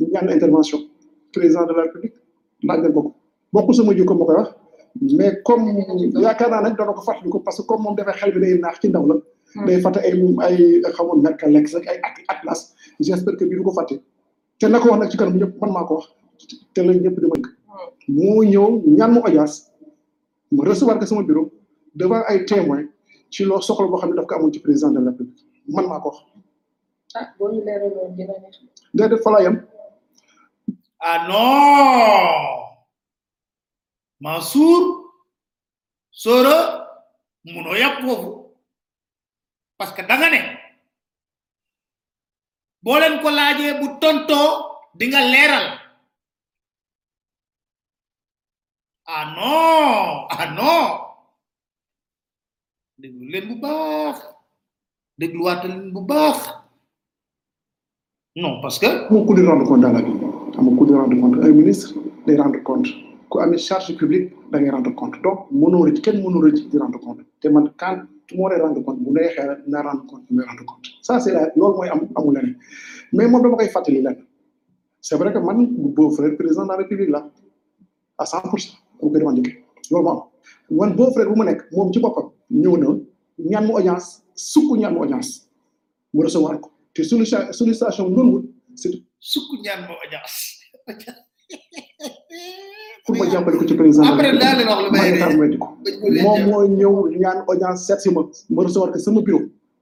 ñu ñaan na intervention président de la république laaj leen ko ko bokkul sama jikko ma koy wax mais comme yaakaar naa nag dana ko fàttali ko parce que comme moom dafay xel bi day naax ci ndaw la day fàtte ay ay xamoon merka lex ak ay ak atlas j'espère que bii du ko fàtte te na ko wax nag ci kanam ñëpp man maa ko wax te la ñëpp di ma moo ñëw ñaan ma audience ma recevoir ko sama bureau devant ay témoins ci loo soxla boo xam ne daf ko amoon ci président de la république man maa ko wax ah boo ñu leeraloon dina neex. déedéet fa la yem. ah non Mansour Sora munoo yàpp foofu parce que da nga ne boo leen ko laajee bu tontoo di nga leeral ah non ah non déglu leen bu baax dégluwaatal leen bu baax non parce que xam nga ku di rendre compte dans la vie xam nga ku di rendre compte un ministre day rendre compte ku amee charge publique da ngay rendre compte donc mënoo rëcc kenn mënoo rëcc di rendre compte te man quand su ma waree rendre compte bu neexee rek naa rendre compte may rendre compte ça c'est la loolu mooy am amul leneen mais moom dama koy fàttali lenn c'est vrai que man bu beau frère président de la république la à 100 pour cent dama koy revendiquer loolu moo am man beau frère bu ma nekk moom ci boppam ñëw na ñaan mu audience sukk ñaan mu audience mu recevoir ko te solution sollicitation bi doon wut c'est sukk ñaan ma audience pour ma jàppale ko ci président de la après daal république leen wax lu ma may état reer may di ko dañ ko leen moom jàpp moo ñëw ñaan audience seet si ma ma recevoir ko sama bureau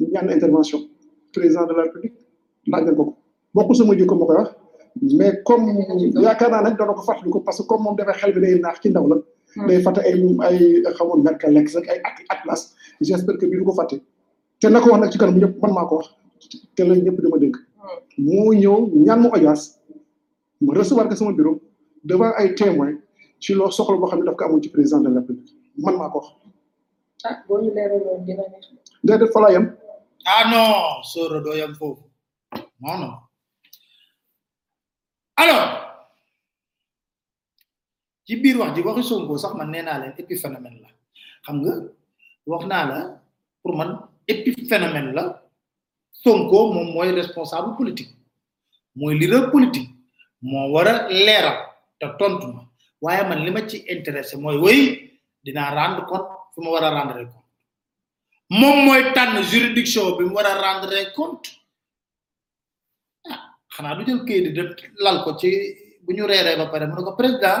ñu ñaan intervention président de la république laaj nañ ko ko bokkul sama jikko ma koy wax mais comme yaakaar naa nag dana ko fàttali ko parce que comme moom dafay xel bi day naax ci ndaw la day fàtte ay ay xamoon merka lex ak ay at atlas j'espère que bi du ko fàtte te na ko wax nag ci kanam ñëpp man maa ko wax te la ñëpp dama dégg moo ñëw ñaan mu audience ma recevoir ko sama bureau devant ay témoins ci loo soxla boo xam ne daf ko amoon ci président de la république man maa ko wax ah boo ñu leeraloon dina neex de. déedéet fa laa yem ah non soro doo yam foofu non non alors ci biir wax ji waxi Sonko sax man nee naa leen épiphénomène la xam nga wax naa la pour man épiphénomène la Sonko moom mooy responsable politique mooy leader politique moo war a leeral te tontu ma waaye man li ma ci intéressé mooy way dinaa rendre compte fi ma war a rendre compte moom mooy tànn juridiction bi mu war a rendre compte ah xanaa du jël kayit di lal ko ci bu ñu reeree ba pare mu ne ko président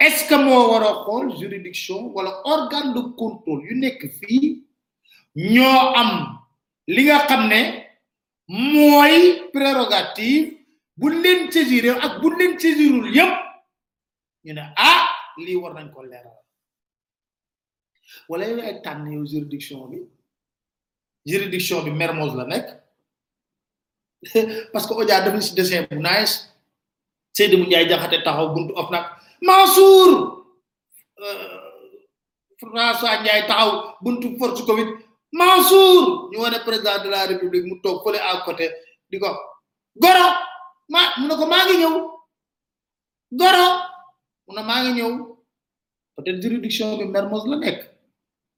est-ce que moo war a xool juridiction wala organe de contrôle yu nekk fii ñoo am li nga xam ne mooy prérogative bu leen saisir ak bu leen saisirul yépp ñu ne ah lii war nañ ko leeral wala yow yaay tànn yow juridiction bi juridiction bi Mermoz la nekk parce que Odia def na si dessin bu nice Seydou mu Ndiaye jaxate taxaw buntu of nag Mansour François Ndiaye taxaw buntu force Covid Mansour ñu wane président de la république mu toog fële à côté di ko goro ma mu ne ko maa ngi ñëw goro mu ne maa ngi ñëw peut-être juridiction bi Mermoz la nekk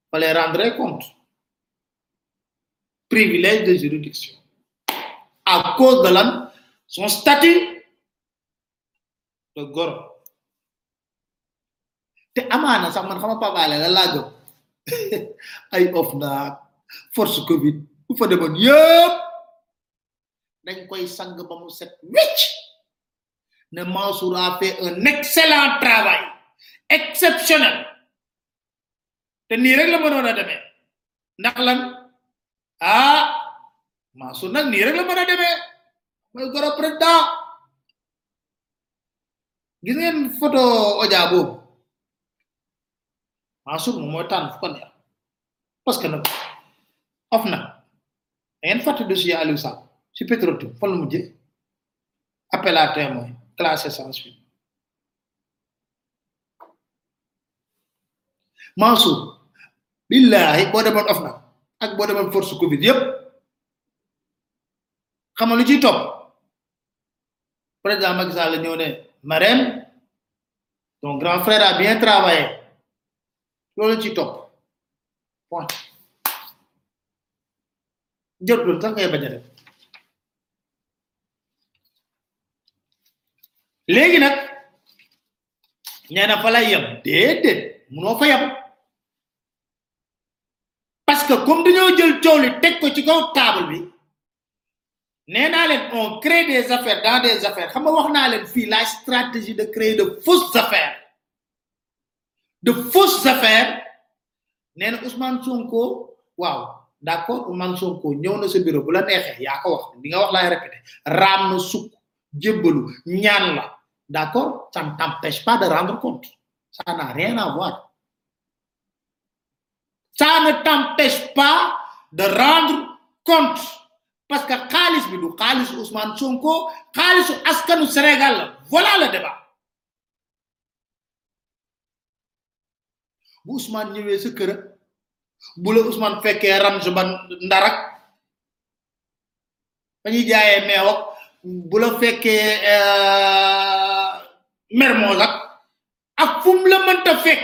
fa lay rendre compte privilège de juridiction à cause de lan son statut de goro te amaana sax man xama pabaale la laa gëm ay of naag force covid bu fa demoon yëpp dañ koy sang ba mu set wecc ne Mansour a fait un excellent travail exceptionnel te nii rek la mënoon a demee ndax lan ah Mansour nag nii rek la mën a demee mooy goro président gis ngeen photo Oja boobu Mansour moom mooy tànn fu ko neex parce que nag of na da ngeen fàtte dossier Aliou Sall ci Petro-Tim fan la mujjee appel à témoin classé sans suite Mansour billahi boo demoon of na ak boo demoon force Covid yépp xam nga lu ciy topp président Macky Sall ñëw ne Marème ton grand frère a bien travaillé loolu ci topp point jotul sax ngay bañ a def léegi nag nee na fa lay yem déedéet munoo fa yem parce que comme dañoo jël coow li teg ko ci kaw table bi nee naa leen on crée des affaires dans des affaires xam nga wax naa leen fii la stratégie de créer de fausses affaires de fausses affaires nee na Ousmane Sonko waaw d' accord Ousmane Sonko ñëw na sa bureau bu la neexee yaa ko wax li nga wax laay répété raam na sukk jébbalu ñaan la d' accord ça ne t'empêche pas de rendre compte ça n'a rien à voir ça ne t'empêche pas de rendre compte parce que xaalis bi du xaalisu Ousmane Sonko xaalisu askanu Sénégal la voilà le débat bu Ousmane ñëwee sa kër ak bu la Ousmane fekkee range ba ndarak ba ñuy jaayee meew ak bu la fekkee Mermoz ak ak fu mu la mënta fekk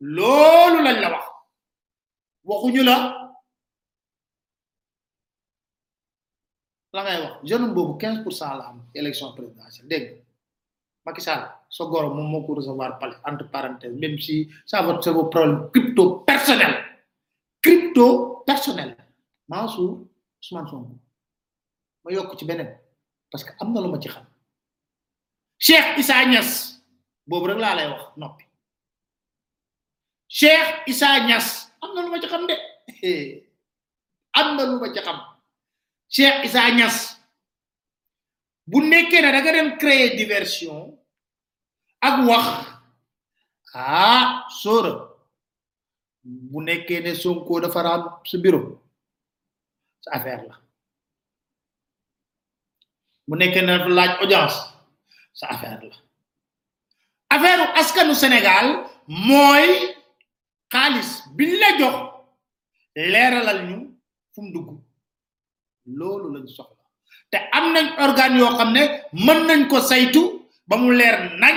loolu lañ la wax waxuñu la la ngay wax jeune boobu 15 pour cent la am élection présidentielle dégg nga Macky Sall sa goro moom moo ko recevoir palais entre parenthèses même si ça va c'est vos problèmes crypto personnel crypto personnel Mansour Ousmane Sonko ma yokk ci beneen parce que am na lu ma ci xam Cheikh Issa Niass boobu rek laa lay wax noppi Cheikh Issa Niass am na lu ma ci xam de am na lu ma ci xam Cheikh Issa Niass bu nekkee ne da nga dem créer diversion ak wax ah sóora bu nekkee ne Sonko dafa raam sa bureau sa affaire la bu nekkee ne dafa laaj audience sa affaire la affaire askanu Sénégal mooy xaalis biñ la jox leeralal ñu fu mu dugg loolu lañ soxla te am nañ organe yoo xam ne mën nañ ko saytu ba mu leer nañ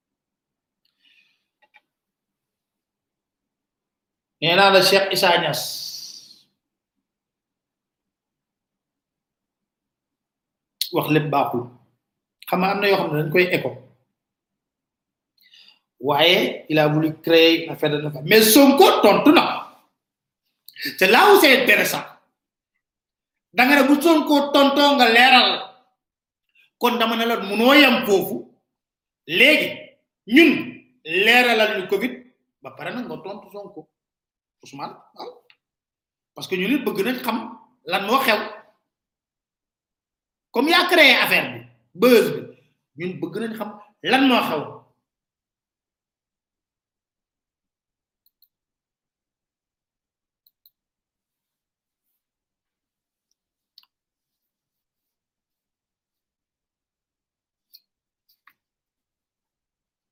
nee naa la Cheikh Issa Niass wax lépp baaxul xam nga am na yoo xam ne dañ koy écho waaye il a voulu créer une affaire de neuf mais Sonko tontu na c'est là où c'est intéressant da nga ne bu Sonko tontoo nga leeral kon dama ne la munoo yam foofu léegi ñun leeralal ñu covid ba pare nag nga tontu sonko ousmane waaw parce que ñu nit bëgg nañ xam lan moo xew comme yaa créé affaire bi buzz bi ñun bëgg nañ xam lan moo xew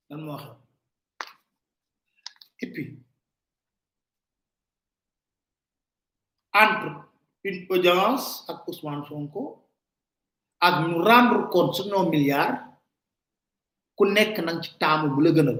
lan moo xew et puis entre une audience ak Ousmane Sonko ak ñu rendre compte sur nos milliards ku nekk nañ ci taamu bu la gënal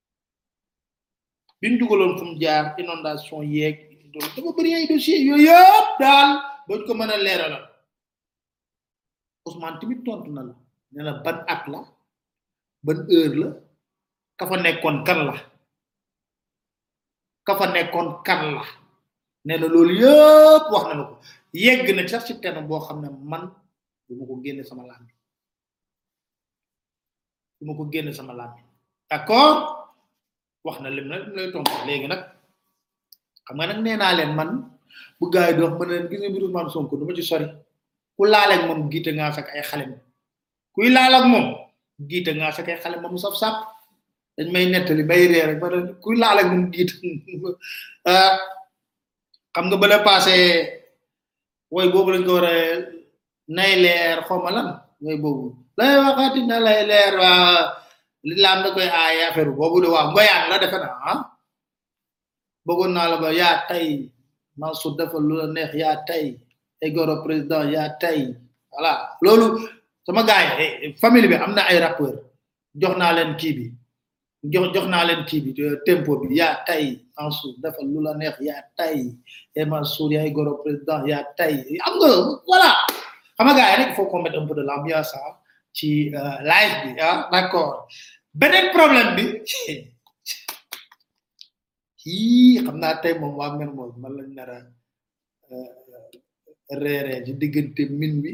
bi mu dugaloon fu mu jaar inondation yeeg dafa bëri ay dossier yooyu yëpp daal bañ ko mën a leeralal Ousmane tamit tontu na la ne la ban at la ban heure la ka fa nekkoon kan la ka fa nekkoon kan la nee na loolu yëpp wax na la ko yegg na sax ci terme boo xam ne man du ma ko génne sama làmb du ma ko génne sama làmmiñ d'accord wax na lim nag lay tontu léegi nag xam nga nag nee naa leen man bu gars yi di wax ma ne leen gis nga mbiru Ousmane Sonko du ma ci sori ku laal ak moom giite ngaa fekk ay xale ma kuy laal ak moom giite ngaa fekk ay xale ma mu saf sàpp dañ may nettali bay ree rek ma ne kuy laal ak moom giite xam nga bala passé woy boobu lañ ko war a nay leer xawma lan woy boobu lay waxati na lay leer waa li laam da koy aay affaire boobu de waa mbayaan la defe naa ah bëggoon naa la ba yaa tey Mansour dafa lu la neex yaa tey egoro président yaa tey voilà loolu sama gars yi famille bi am na ay rappeur jox naa leen kii bi jox jox naa leen kii bi euh, tempo bi yaa tay Mansour dafa lu la neex yaa tay et eh, Mansour yaay goro président yaa tay am nga voilà xam nga gars yi rek il faut qu'on mette un peu de l'ambiance ah ci euh, live bi ah d'accord beneen problème bi yii xam naa tey moom waa mel moom man lañ nar a euh, reeree ci diggante min wi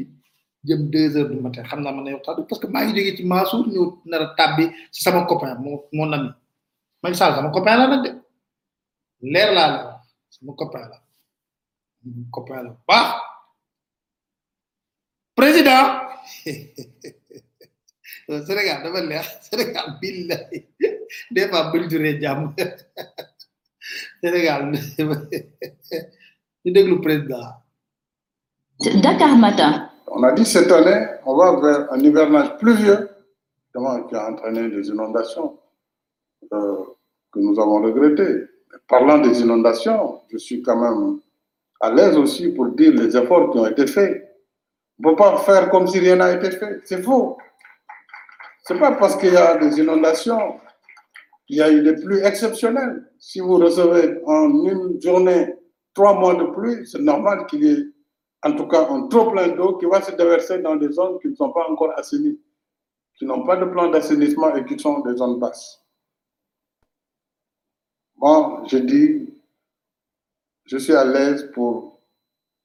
jëm deux heures du matin xam naa mën na yow tàbbi parce que maa ngi jógee ci Mansour ñëw nar a tàbbi ci sama copain mon mon ami Macky Sall sama copain la nag de leer laa la wax sama copain la copain la bu baax président Sénégal dafa neex Sénégal billahi des fois buñ duree jàmm Sénégal ñu déglu président Dakar Matin. On a dit cette année, on va vers un hivernage pluvieux, justement, qui a entraîné des inondations. euh, que nous avons regrettées. Parlant des inondations, je suis quand même à l'aise aussi pour dire les efforts qui ont été faits on ne peut pas faire comme si rien n'a été fait. C'est faux. Ce n'est pas parce qu'il y a des inondations, il y a eu des pluies exceptionnelles. Si vous recevez en une journée trois mois de pluie, c'est normal qu'il y ait en tout cas un trop plein d'eau qui va se déverser dans des zones qui ne sont pas encore assainies, qui n'ont pas de plan d'assainissement et qui sont des zones basses. bon, je dis, je suis à l'aise pour,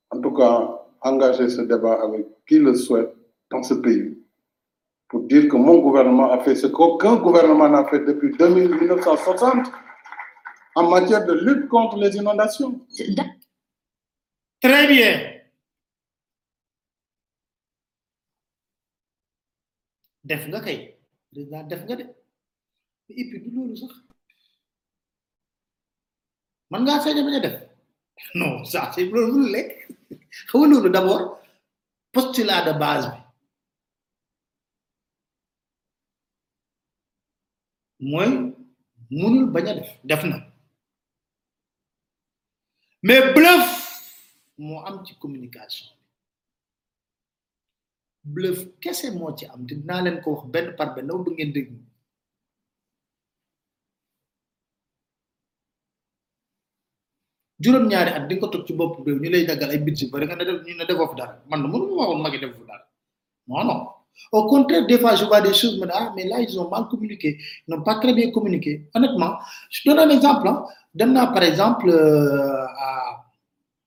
en tout cas, engager ce débat avec qui le souhaite dans ce pays pour dire que mon gouvernement a fait ce qu'aucun gouvernement n'a fait depuis 1960 en matière de lutte contre les inondations. Très bien. def nga kay président def nga de et puis du loolu sax man ngaa sañ a bañ a def non ça c'est loolu mënul lekk xam nga loolu d'abord postulat de base bi mooy mënul bañ a def def na mais bluff moo am ci communication bluff kese moo ci am te dinaa leen ko wax benn par benn du ngeen dégg juróom-ñaari at di nga ko toog ci bopp réew ñu lay daggal ay budget bari nga ne def ñu ne defoo fi dara man mënu ma waxoon magi def fi dara non non au contraire des fois je vois des choses mais ah mais là ils ont mal communiqué ils n'ont pas très bien communiqué honnêtement je donne un exemple hein. dem naa par exemple euh, à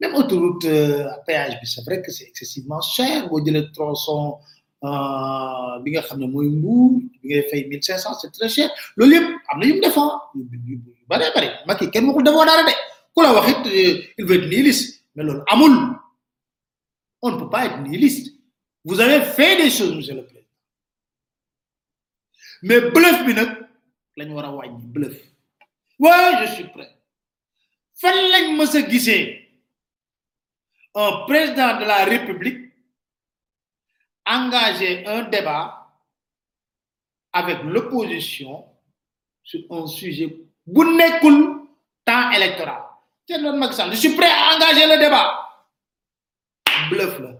même autoroute euh, à péage bi c'est vrai que c'est excessivement cher boo jëlee tronçon euh, bi nga xam ne mooy Mbour bi ngay fay mille cinq cent c'est très cher loolu yëpp am na yu mu defoon yu yu yu bëree bëri Macky kenn waxul defoo dara de ku la wax it euh, il veut être nihiliste mais loolu amul on ne peut pas être nihiliste vous avez fait des choses monsieur le président mais bluff bi nag lañu war a wàññi bluff ouais je suis prêt fan lañ mësa un président de la république engager un débat avec l'opposition sur un sujet bu nekul temps électoral c'est je suis prêt à engager le débat bluff là.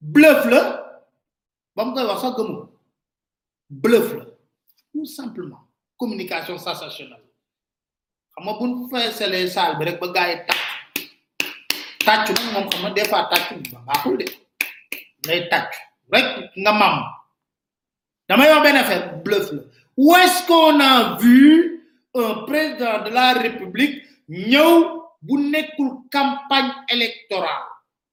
bluff la ba mu koy wax sax gëmu bluff la tout simplement communication sensationnelle xam nga buñ feesalee saal bi rek ba gars yi tàcc tàccu nag moom xam nga des fois tàccu ba baaxul de ngay tàccu rek nga mam damay wax benn affaire bluff la où est-ce qu'on a vu un président de la république ñëw bu nekkul campagne électorale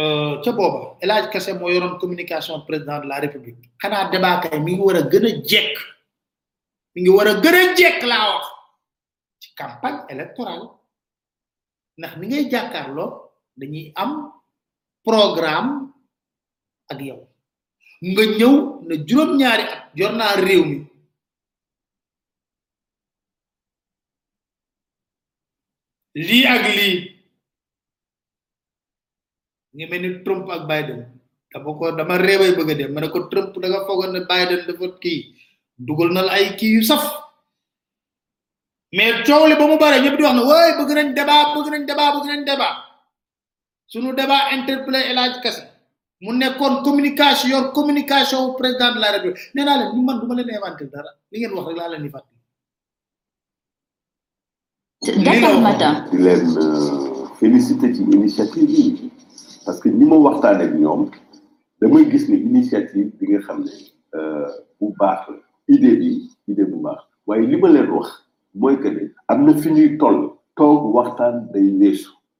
euh, ca booba El Hadj Kassé moo yoroon communication président de la république xanaa débat kay mi ngi war a gën a jekk mi ngi war a gën a jekk laa wax ci campagne électorale ndax ni ngay jàkkaarloo dañuy am programme ak yow nga ñëw na juróom-ñaari at yor naa réew mi lii ak lii ngi mel ni Trump ak Biden dama ko dama réeway bëgg a dem ma ne ko Trump da nga foogoon ne Biden dafa kii dugal na la ay kii yu saf mais coow li ba mu bare ñëpp di wax ne wooy bëgg nañ débat bëgg nañ débat bëgg nañ débat sunu débat interpellé El Hadj Kassé mu nekkoon communication yor communication wu président de la république nee naa leen ñu man du ma leen inventé dara li ngeen wax rek laa leen di fàttali Dakar Matin di leen félicité ci initiative yi parce que ñi ma waxtaan ak ñoom damay gis ne initiative bi nga xam ne bu baax la idée bi idée bu baax waaye li ma leen wax mooy que ne am na fi ñuy toll toog waxtaan day weesu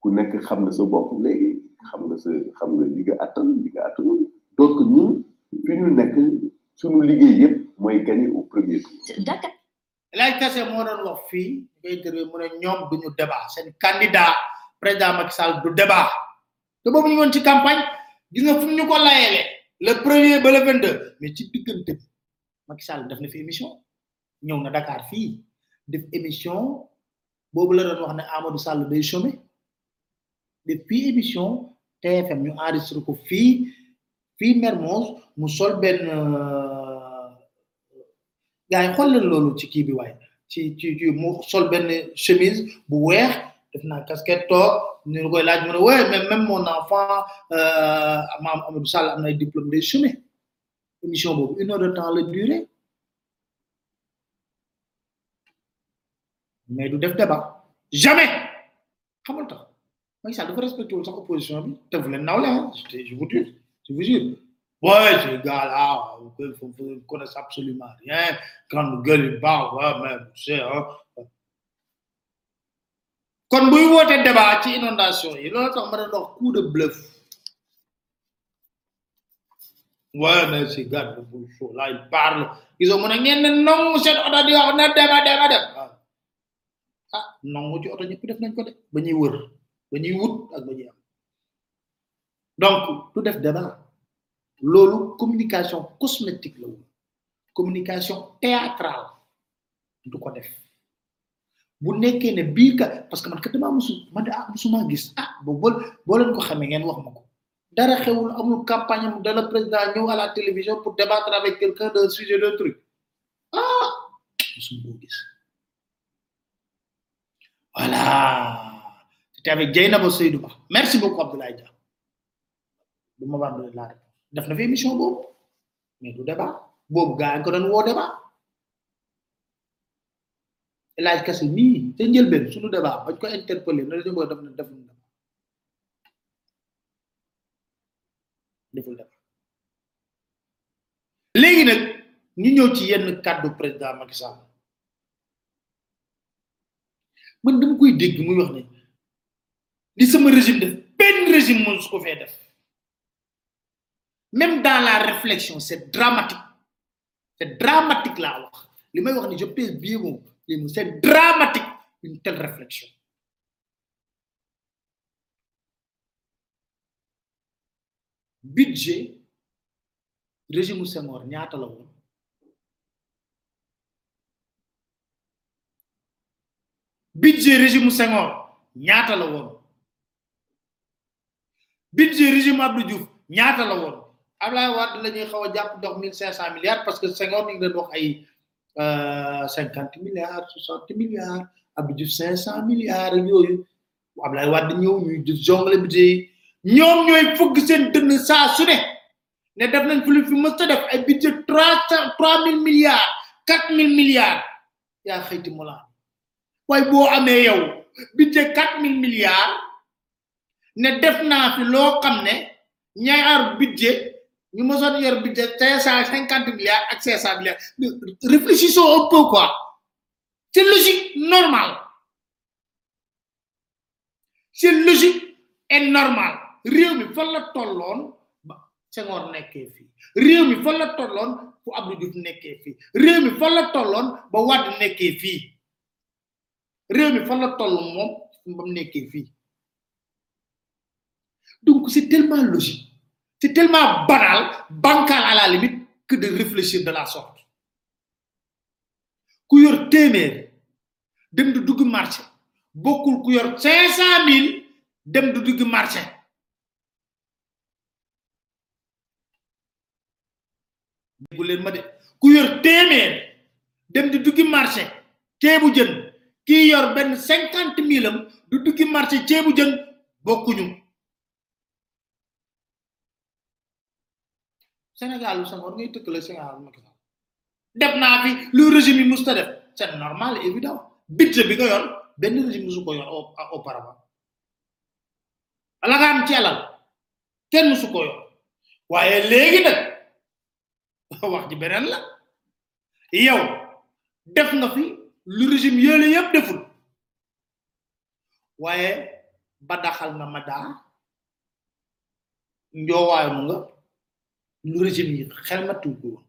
ku nekk xam na sa bopp léegi xam na sa xam na li nga attan li nga attanul donc ñun fi ñu nekk suñu liggéey yëpp mooy gagné au premier tour. Dakar. laaj tase moo doon wax fii ngay interview mu ne ñoom du ñu débat seen candidat président Macky Sall du débat te boobu ñu ngi woon ci campagne gis nga fu ñu ko layeele le premier ba le 22 mais ci diggante bi Macky Sall def na fi émission ñëw na Dakar fii def émission boobu la doon wax ne Amadou Sall day chômé def fii émission TFM ñu enregistré ko fii fii Mermoz mu sol benn gars yi xool leen loolu ci kii bi waaye ci ci ci mu sol benn chemise bu weex def naa casquette toog ñu ngi koy laaj mu ne ouais mais même mon enfant maam Amadou Sall am na ay diplôme day chômé émission boobu une heure de temps la durée mais du def débat jamais xamul tax Macky Sall dafa respecté wul sax opposition bi te vous leen nawle ah je vous dis je vous jure ouais ce gars là vous connaissez absolument rien quand le gars il parle ouais mais vous savez hein kon buy woote débat ci inondation yi loolu tax ma doon wax coup de bluff Ouais, mais c'est garde le boule chaud. Là, il parle. Ils ont dit, ngeen ne nongu seen oto di wax na dema dema dem. Ah. Ah, nongu ci oto ñëpp def nañ ko de. Ba ñuy wër, ba ñuy wut ak ba ñuy am. Donc, tout def débat. Loolu communication cosmétique la woon. Communication théâtrale. Du ko def. bu nekkee ne biir ka parce que man kat damaa musu man de ah musuma gis ah boobu boo leen ko xamee ngeen wax ma ko dara xewul amul campagne am dala président ñëw à la télévision pour débattre avec quelqu'un d'un sujet d'un truc ah musuma koo gis voilà c'était avec Dieynaba Seydou Ba merci beaucoup Abdoulaye Dia du ma wax la réponse def na fi émission boobu mais du débat boobu gaa yi ko doon woo débat El Hadj Kassé nii te njëlbeen suñu débat bañ ko interpellé na dañu ko def na def na deful dara léegi nag ñu ñëw ci yenn kàddu président Macky Sall man dama koy dégg muy wax ne li sama régime def benn régime moom su ko fee def même dans la réflexion c'est dramatique c'est dramatique laa wax li may wax ni je pèse bien moom c'est dramatique une telle réflexion budget régime Senghor ñaata la woon budget régime Senghor ñaata la woon budget régime Abdou Diouf ñaata la woon Ablaye Wade la ñuy xaw a jàpp dox mille cinq cent milliards parce que Senghor ñu ngi doon wax ay cinquante milliards soixante milliards Abdou Diouf cinq cent milliards yooyu Ablaye Wade ñëw ñuy def jongle bi tey ñoom ñooy fëgg seen dënn saa su ne ne def nañ fi lu fi mës a def ay budget trois cent trois mille milliards quatre mille milliards yaa xëyti mu laa waaye boo amee yow budget quatre mille milliards ne def naa fi loo xam ne ñaar budget ñu mosoon yor budget cinq cent cinquante milliards ak cinq cent milliards réfléchissons un peu quoi c'est logique normal c'est logique et normal réew mi fan la tolloon ba Senghor nekkee fii réew mi fan la tolloon fu Abdou Diouf nekkee fii réew mi fan la tolloon ba Wade nekkee fii réew mi fan la toll moom ba mu nekkee fii donc c'est tellement logique c'est tellement banal bancal à la limite que de réfléchir de la sorte ku yor téeméer dem du dugg marché bokkul ku yor cinq cent mille dem du dugg marché déggu leen ma de ku yor téeméer dem di duggi marché ceebu jën kii yor benn cinquante mille am du duggi marché ceebu jën bokkuñu Sénégal lu Senghor ngay tëkkale Sénégal Macky Sall def naa fi lu régime yi musta def c'est normal et évident budget bi nga yor benn régime musu ko yor au- auparavant la nga am ci alal kenn su ko yor waaye léegi nag wax ji beneen la yow def nga fi lu régime yële yëpp deful waaye ba daxal nga ma daa njoowaayu nga lu régime yi xel ma tudd woon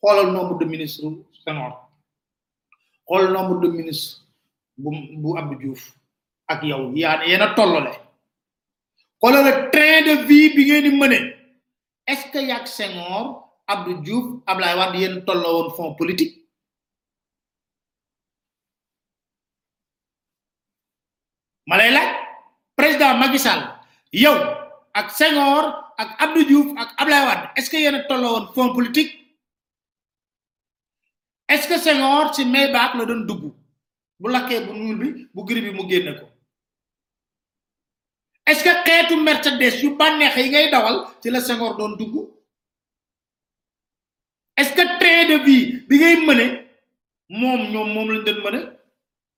xoolal nombre de ministre Senghor xoolal nombre de ministre bu bu Abdou Diouf ak yow yaa yéen a tollole wala le train de vie bi ngeen di mëne est-ce que yak Senghor Abdou Diouf Ablaye Wade yéen tolloo woon fond politique ma lay laaj président Macky Sall yow ak Senghor ak Abdou Diouf ak Ablaye Wade est-ce que yéen a tolloo woon fond politique est-ce que Senghor ci Maybach la doon dugg bu lakkee bu ñuul bi bu gris bi mu génne ko est-ce que xeetu Mercedes yu bànneex yi ngay dawal ci la Senghor doon dugg est-ce que train de vie bi ngay mëne moom ñoom moom lañ doon mëne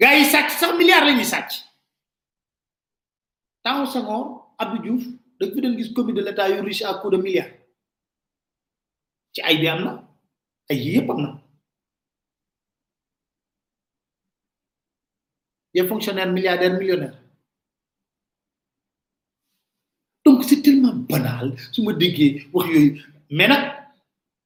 gaa yi sàcc sax milliards la ñuy sàcc temps Senghor Abdou Diouf dañ fi doon gis commis de l'état yu riche à coup de milliards ci ay bi am na ay yi yëpp am na des fonctionnaires milliardaires millionnaires donc c'est tellement banal su ma déggee wax yooyu mais nag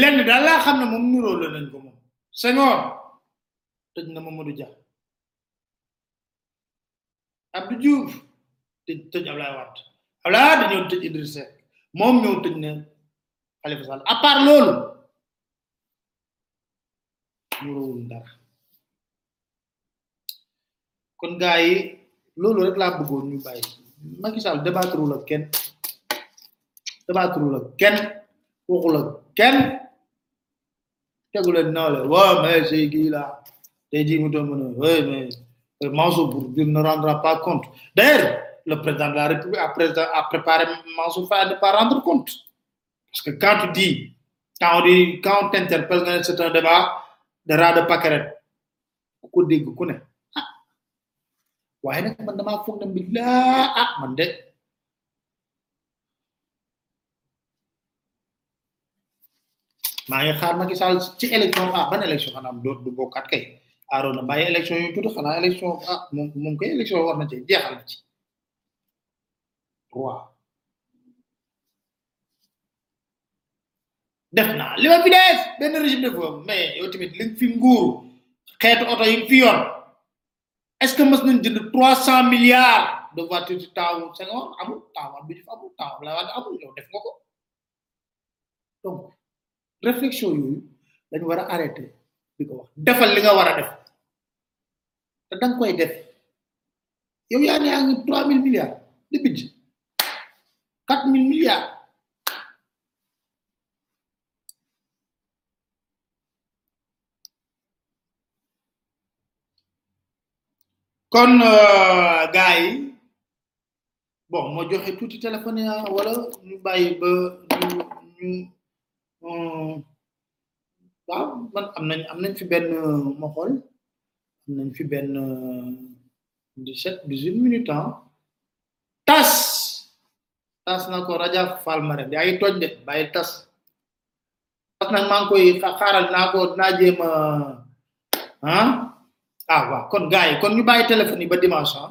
lenn daal laa xam ne moom nuroo la nañ ko moom Senghor tëj na Mamadou Dia Abdou Diouf tëj tëj Ablaye Wade Ablaye Wade ñëw tëj Idriss Seck moom ñëw tëj na Khalifa Sall à part loolu nuroowul dara kon gaa yi loolu rek laa bëggoon ñu bàyyi Macky Sall débattre la kenn débattre la kenn waxu la kenn tegu leen naa la waaw mais c'est kii la tey jii mu doon mën a oui mais Mansour pour dire ne rendra pas compte d'ailleurs le président de la République a, président, a préparé Mansour Faye à ne pas rendre compte parce que quand tu dis quand on dit quand on t'interpelle c'est un débat de ras de paquerette ku ko dégg ku ne ah waaye nag man damaa foog ne mbir laa ah man de maa ngi xaar Macky Sall ci élection ah ban élection xanaa am doot du bokkaat kay aaroon na bàyyi élection yu tudd xanaa élection ah moom moom kay élection war na ci jeexal na ci trois def naa li ma fi def benn régime de foofu mais yow tamit li fi nguuru xeetu oto yi fi yor est-ce que mës nañ jënd trois cent milliards de voitures ci taawu Senghor amul taawu am bi def amul taawu la wàll amul yow def nga ko donc réflexion yooyu dañ war a arrêté di ko wax defal li nga war a def te da nga koy def yow yaa ne yaa ngi trois mille milliards di bijj quatre mille milliards kon gars yi bon moo joxe tuuti téléphone ya wala ñu bàyyi ba ñu ñu euh, waaw man am nañ am nañ fi benn euh, ma xool am nañ fi benn euh, 17 18 minutes ah tas tas na ko raja fal mare yaa ngi toj de bàyyi tas tas nag maa ngi koy xa- xaaral naa ko naa jéem a ah ah waaw kon gars yi kon ñu bàyyi téléphone yi ba dimanche ah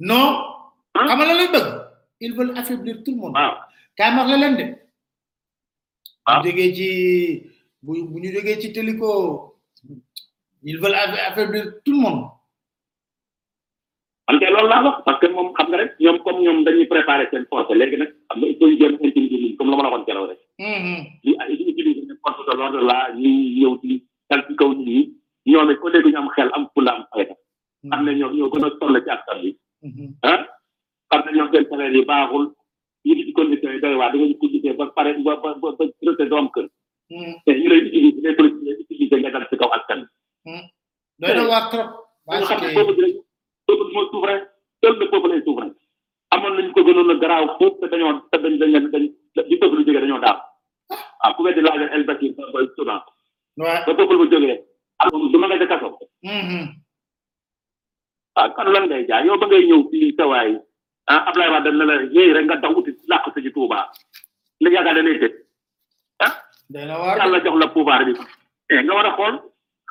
non Hein? xam nga la lay bëgg ils veulent affaiblir tout le monde waaw kaay ma wax la leen de bu Waaw. jógee ci bu bu ñu jógee ci Téliko ils veulent affa- affaiblir tout le monde man kay loolu laa wax parce que moom xam nga rek ñoom comme ñoom dañuy préparer seen force léegi nag xam nga il faut ñu jéem a intimider nit ñi comme la ma la waxoon keroog rek Mhm. li ay di utiliser les forces de l'ordre là ñuy ñëw di dal ci kaw nit ñi ñoom it au lieu que ñu am xel am fulla am fayda xam ne ñoom ñoo gën a sonn ci askan bi ah xam ne ñoom seen salaire yi baaxul yi di ci condition yi doy waar da nga ko gisee ba pare ba ba ba ba retraité doo am kër te ñu lay utilisé les politiques lay utilisé nga dal ci kaw askan bi doy na waar trop dañu xam ne boobu dinañ boobu moo souverain seul le peuple est souverain amoon nañu ko gënoon a garaaw foofu te dañoo te dañ dañ leen dañ di peuple jógee dañoo daal waaw ku weddi laajal El Bakir ba ba Soudan waaw ba peuple ba jógee am du ma nga ca kaso ah kon lan ngay jaay yow ba ngay ñëw fii sa waay ah Ablaye Wade na la yéey rek nga daw uti làq sa ci Touba la yaakaar da lay tëj day na waar yàlla jox la pouvoir bi eh nga war a xool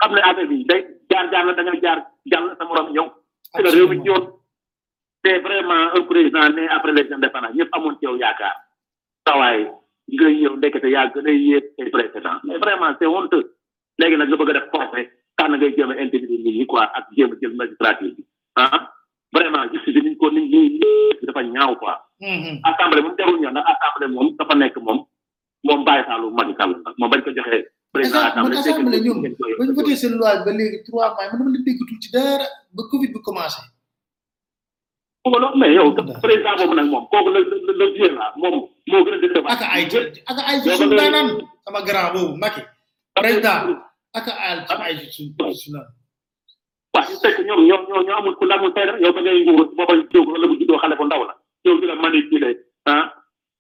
xam ne affaire bi day jaar jaar la da ngay jaar jàll sa morom ñëw ci la réew mi ci yoon c'est vraiment un président né après les indépendances ñëpp amoon ci yow yaakaar sawaay nga yow ndekete yaa gën a yées ay précédent mais vraiment c'est honteux léegi nag nga bëgg a def forfait tax na ngay jéem a intimider nit ñi quoi ak jéem a jël magistrature bi ah vraiment justice bi niñ ko niñ ñi dafa ñaaw quoi assemblée moom jarul ñoo ndax assemblée moom dafa nekk moom moom bàyyi saalu Macky Sall la moom bañ ko joxee président exemple man assemblée assemblée ñoom ngeen koy ba ñu voté seen loi ba léegi trois mois man dama leen déggatul ci dara ba Covid bi commencé. Xam nga loolu mais yow président boobu nag moom kooku la la la vieux la moom moo gën a décevant ak ay jë ak ay jë suñu daanaan sama grand boobu Macky président ak ay ak ay jë suñu suñu naan. waaw ñu fekk ñoom ñoo ñoo ñoo amul ku la amul fayda yow ba ngay nguur booba jóg la bu juddoo xale bu ndaw la yow di la manipuler ah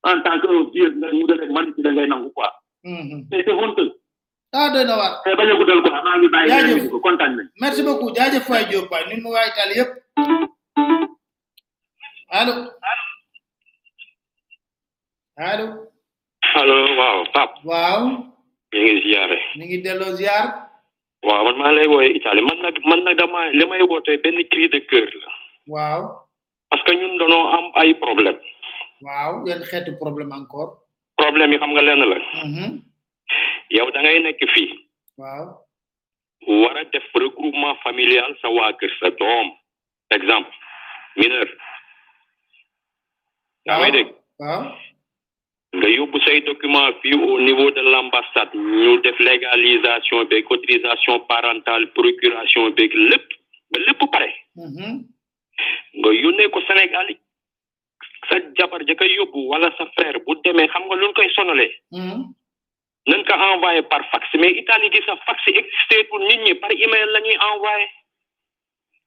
en tant que vieux nga mu def man ci da ngay nangu quoi te c'est honteux ah doy na waar te bañ a guddal quoi maa ngi bàyyi Jaajëf. leen ko kontaan nañ merci beaucoup jaajëf Faye Diop waay ñun mu waa Italie yëpp allo allo allo waaw Pape waaw ñu ngi ziare ñu ngi delloo ziar waaw man maa lay wooye Italie man nag man nag dama li may woote benn cri de cœur la waaw parce que ñun danoo am ay problème waaw yan xeetu problème encore problème yi xam nga lenn la Mhm. yow da ngay nekk fii waaw war a def regroupement familial sa waa kër sa doom par exemple mineur yaa may dégg waaw nga yóbbu say document fii au niveau de l'ambassade ñu def légalisation beeg autorisation parentale procuration beeg lépp ba lépp pare Mhm. nga yónnee ko Sénégal yi sa jabar ja koy yóbbu wala sa frère bu demee xam nga luñ koy sonalee Mhm. nañ ko envoyé par fax mais Italie gi sa fax existé pour nit ñi par email la ñuy envoyé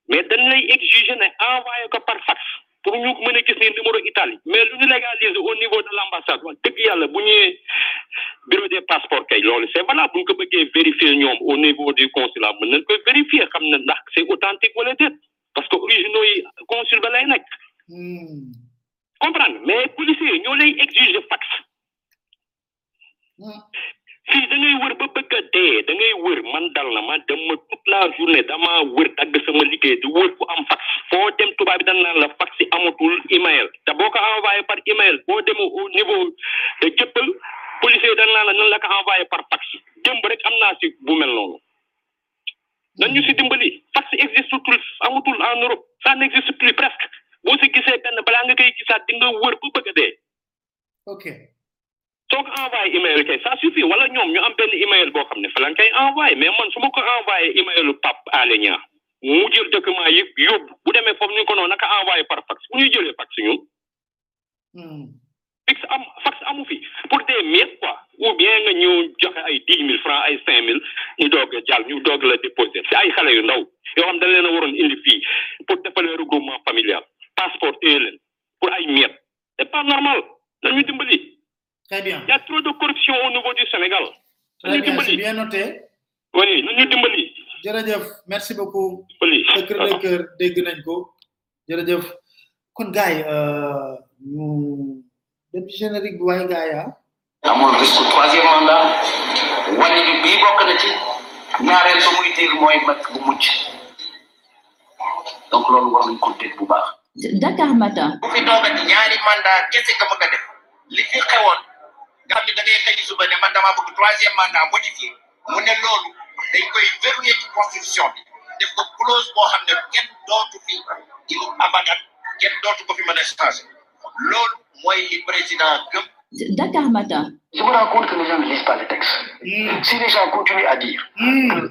mais dañ lay exiger ne envoyé ko par fax pour ñu mën a gis ni numéro Italie mais lu ñu légaliser au niveau de l' ambassade wax dëgg yàlla bu ñëwee bureau des passeports kay loolu c' est valable bu ñu ko bëggee vérifier ñoom au niveau du consulat mën nañ koy vérifier xam ne ndax c' est authentique wala déet parce que uy nooy consul ba lay nekk Hmm. comprendre mais policiers yi ñoo lay exiger fax Hmm. fii da ngay wër ba bëgg a dee da ngay wër man dal na ma dem ma toute la journée dama wër dagg sama liggéey di wër ku am fax foo dem tubaab bi dañ naan la fax si amatul email te boo ko envoyé par email boo dem au niveau de jëppal policier yi dañ naan la nan la ko envoyé par fax démb rek am naa si bu mel noonu nañ ñu si dimbali fax existe tul amatul en Europe ça n'existe plus presque boo si gisee benn balaa nga koy gisaat di nga wër bu bëgg a dee ok soo ko envoyé email kay ça suffit wala ñoom ñu am benn email boo xam ne fa lañ koy envoyé mais man su ma ko envoyé emailu Pape Alé Niang mu jël document yëpp yóbbu bu demee foofu ñu ko noonu naka envoyé par fax bu ñuy jëlee fax ñun Hmm. fix am fax amu fi pour des miettes quoi ou bien nga ñëw joxe ay dix mille francs ay cinq mille ñu doog a jàll ñu doog la déposé si ay xale yu ndaw yoo xam dañ leen a waroon indi fii pour defal leen regroupement familial passeport téye leen pour ay miettes c'est pas normal nañu dimbali très bien y a trop de corruption au niveau du Sénégal très nañu bien c'est dimbali bien noté oui nañu dimbali jërëjëf merci beaucoup dimbali le cri de cœur dégg nañ ko jërëjëf kon gars yi euh, ñu dem ci générique bi waaye gars yi ah amul risque troisième mandat wàññi bi bii bokk na ci ñaareel ba muy diir mooy mag bu mujj donc loolu war nañ ko dégg bu baax. Dakar Matin. bu fi toogati ñaari mandat kese nga bëgg a def li fi xewoon nga xam ne da ngay xëy suba ne man damaa bëgg troisième mandat modifié mu ne loolu dañ koy verrouiller ci constitution bi def ko clause boo xam ne kenn dootu fi ci lu abadan kenn dootu ko fi mën a changé loolu mooy li président gëm. Dakar Matin. Je me rends compte que les gens ne lisent pas les textes. Si les gens continuent à dire que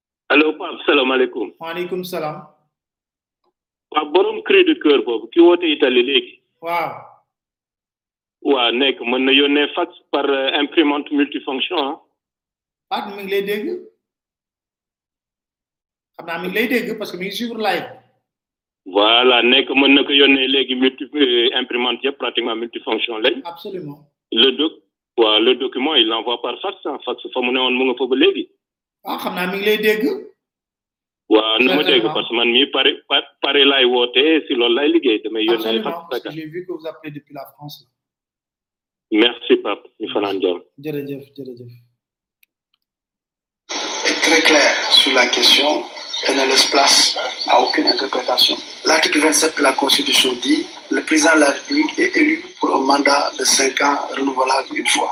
allo Pape salaamaaleykum. waaleykum salaam. waaw borom cri de cœur boobu ki woote Italie léegi. waaw. waa nekk mën na yónnee fax par euh, imprimante multifonction ah. Pape mi ngi lay dégg xam naa mi ngi lay dégg parce que mi ngi suivre live voilà nekk mën na ko yónnee léegi multi euh, imprimante yëpp pratiquement multifonction lañ. absolument le doc waaw le document il l'envoie par fax ah fax fa mu ne woon mu nga fa ba léegi. waaw xam naa mi ngi lay dégg waaw na ma dégg parce que man mii Paris Paris laay woote si loolu laay liggéey damay yónnee ay Absolument, parce que j'ai vu que vous appelez depuis la France. merci Pape ñu fanaan jàmm jërëjëf jërëjëf. est très clair sur la question et ne laisse place à aucune interprétation. L'article 27 de la Constitution dit le président de la République est élu pour un mandat de 5 ans renouvelable une fois.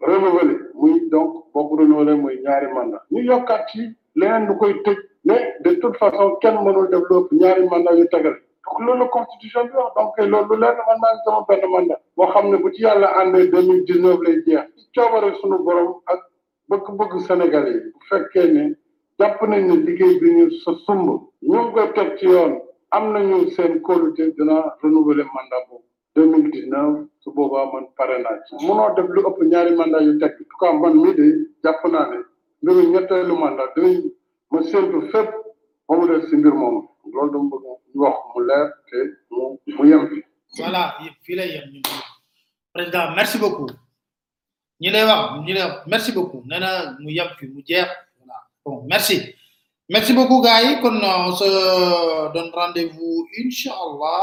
renouvelé muy donc boo ko renouvelé muy ñaari mandat ñu yokkaat ci leneen lu koy tëj mais de toute façon kenn mënul def lépp ñaari mandat yu tegal donc loolu la constitution bi wax donc loolu leer na man maa ngi sama benn mandat boo xam ne bu ci yàlla àndee deux mille dix neuf lay jeex ci coobare suñu borom ak bëgg-bëgg Sénégalais yi bu fekkee ne jàpp nañ ne liggéey bi ñu sa sumb ñu ngi koy teg ci yoon am nañu seen kóolute dina renouveler mandat boobu deux mille dix neuf su boobaa man pare naa ci munoo def lu ëpp ñaari mandat yu teg en tout cas man mii de jàpp naa ne mbiru ñetteelu mandat dinañ ma séntu fépp ba mu des si mbir moom loolu dama bëgg ñu wax mu leer te mu mu yem fi voilà fii lay yem ñu président merci beaucoup ñi lay wax ñi lay wax merci beaucoup nee na mu yem fi mu jeex voilà bon merci merci beaucoup gars yi kon on se donne rendez-vous incha allah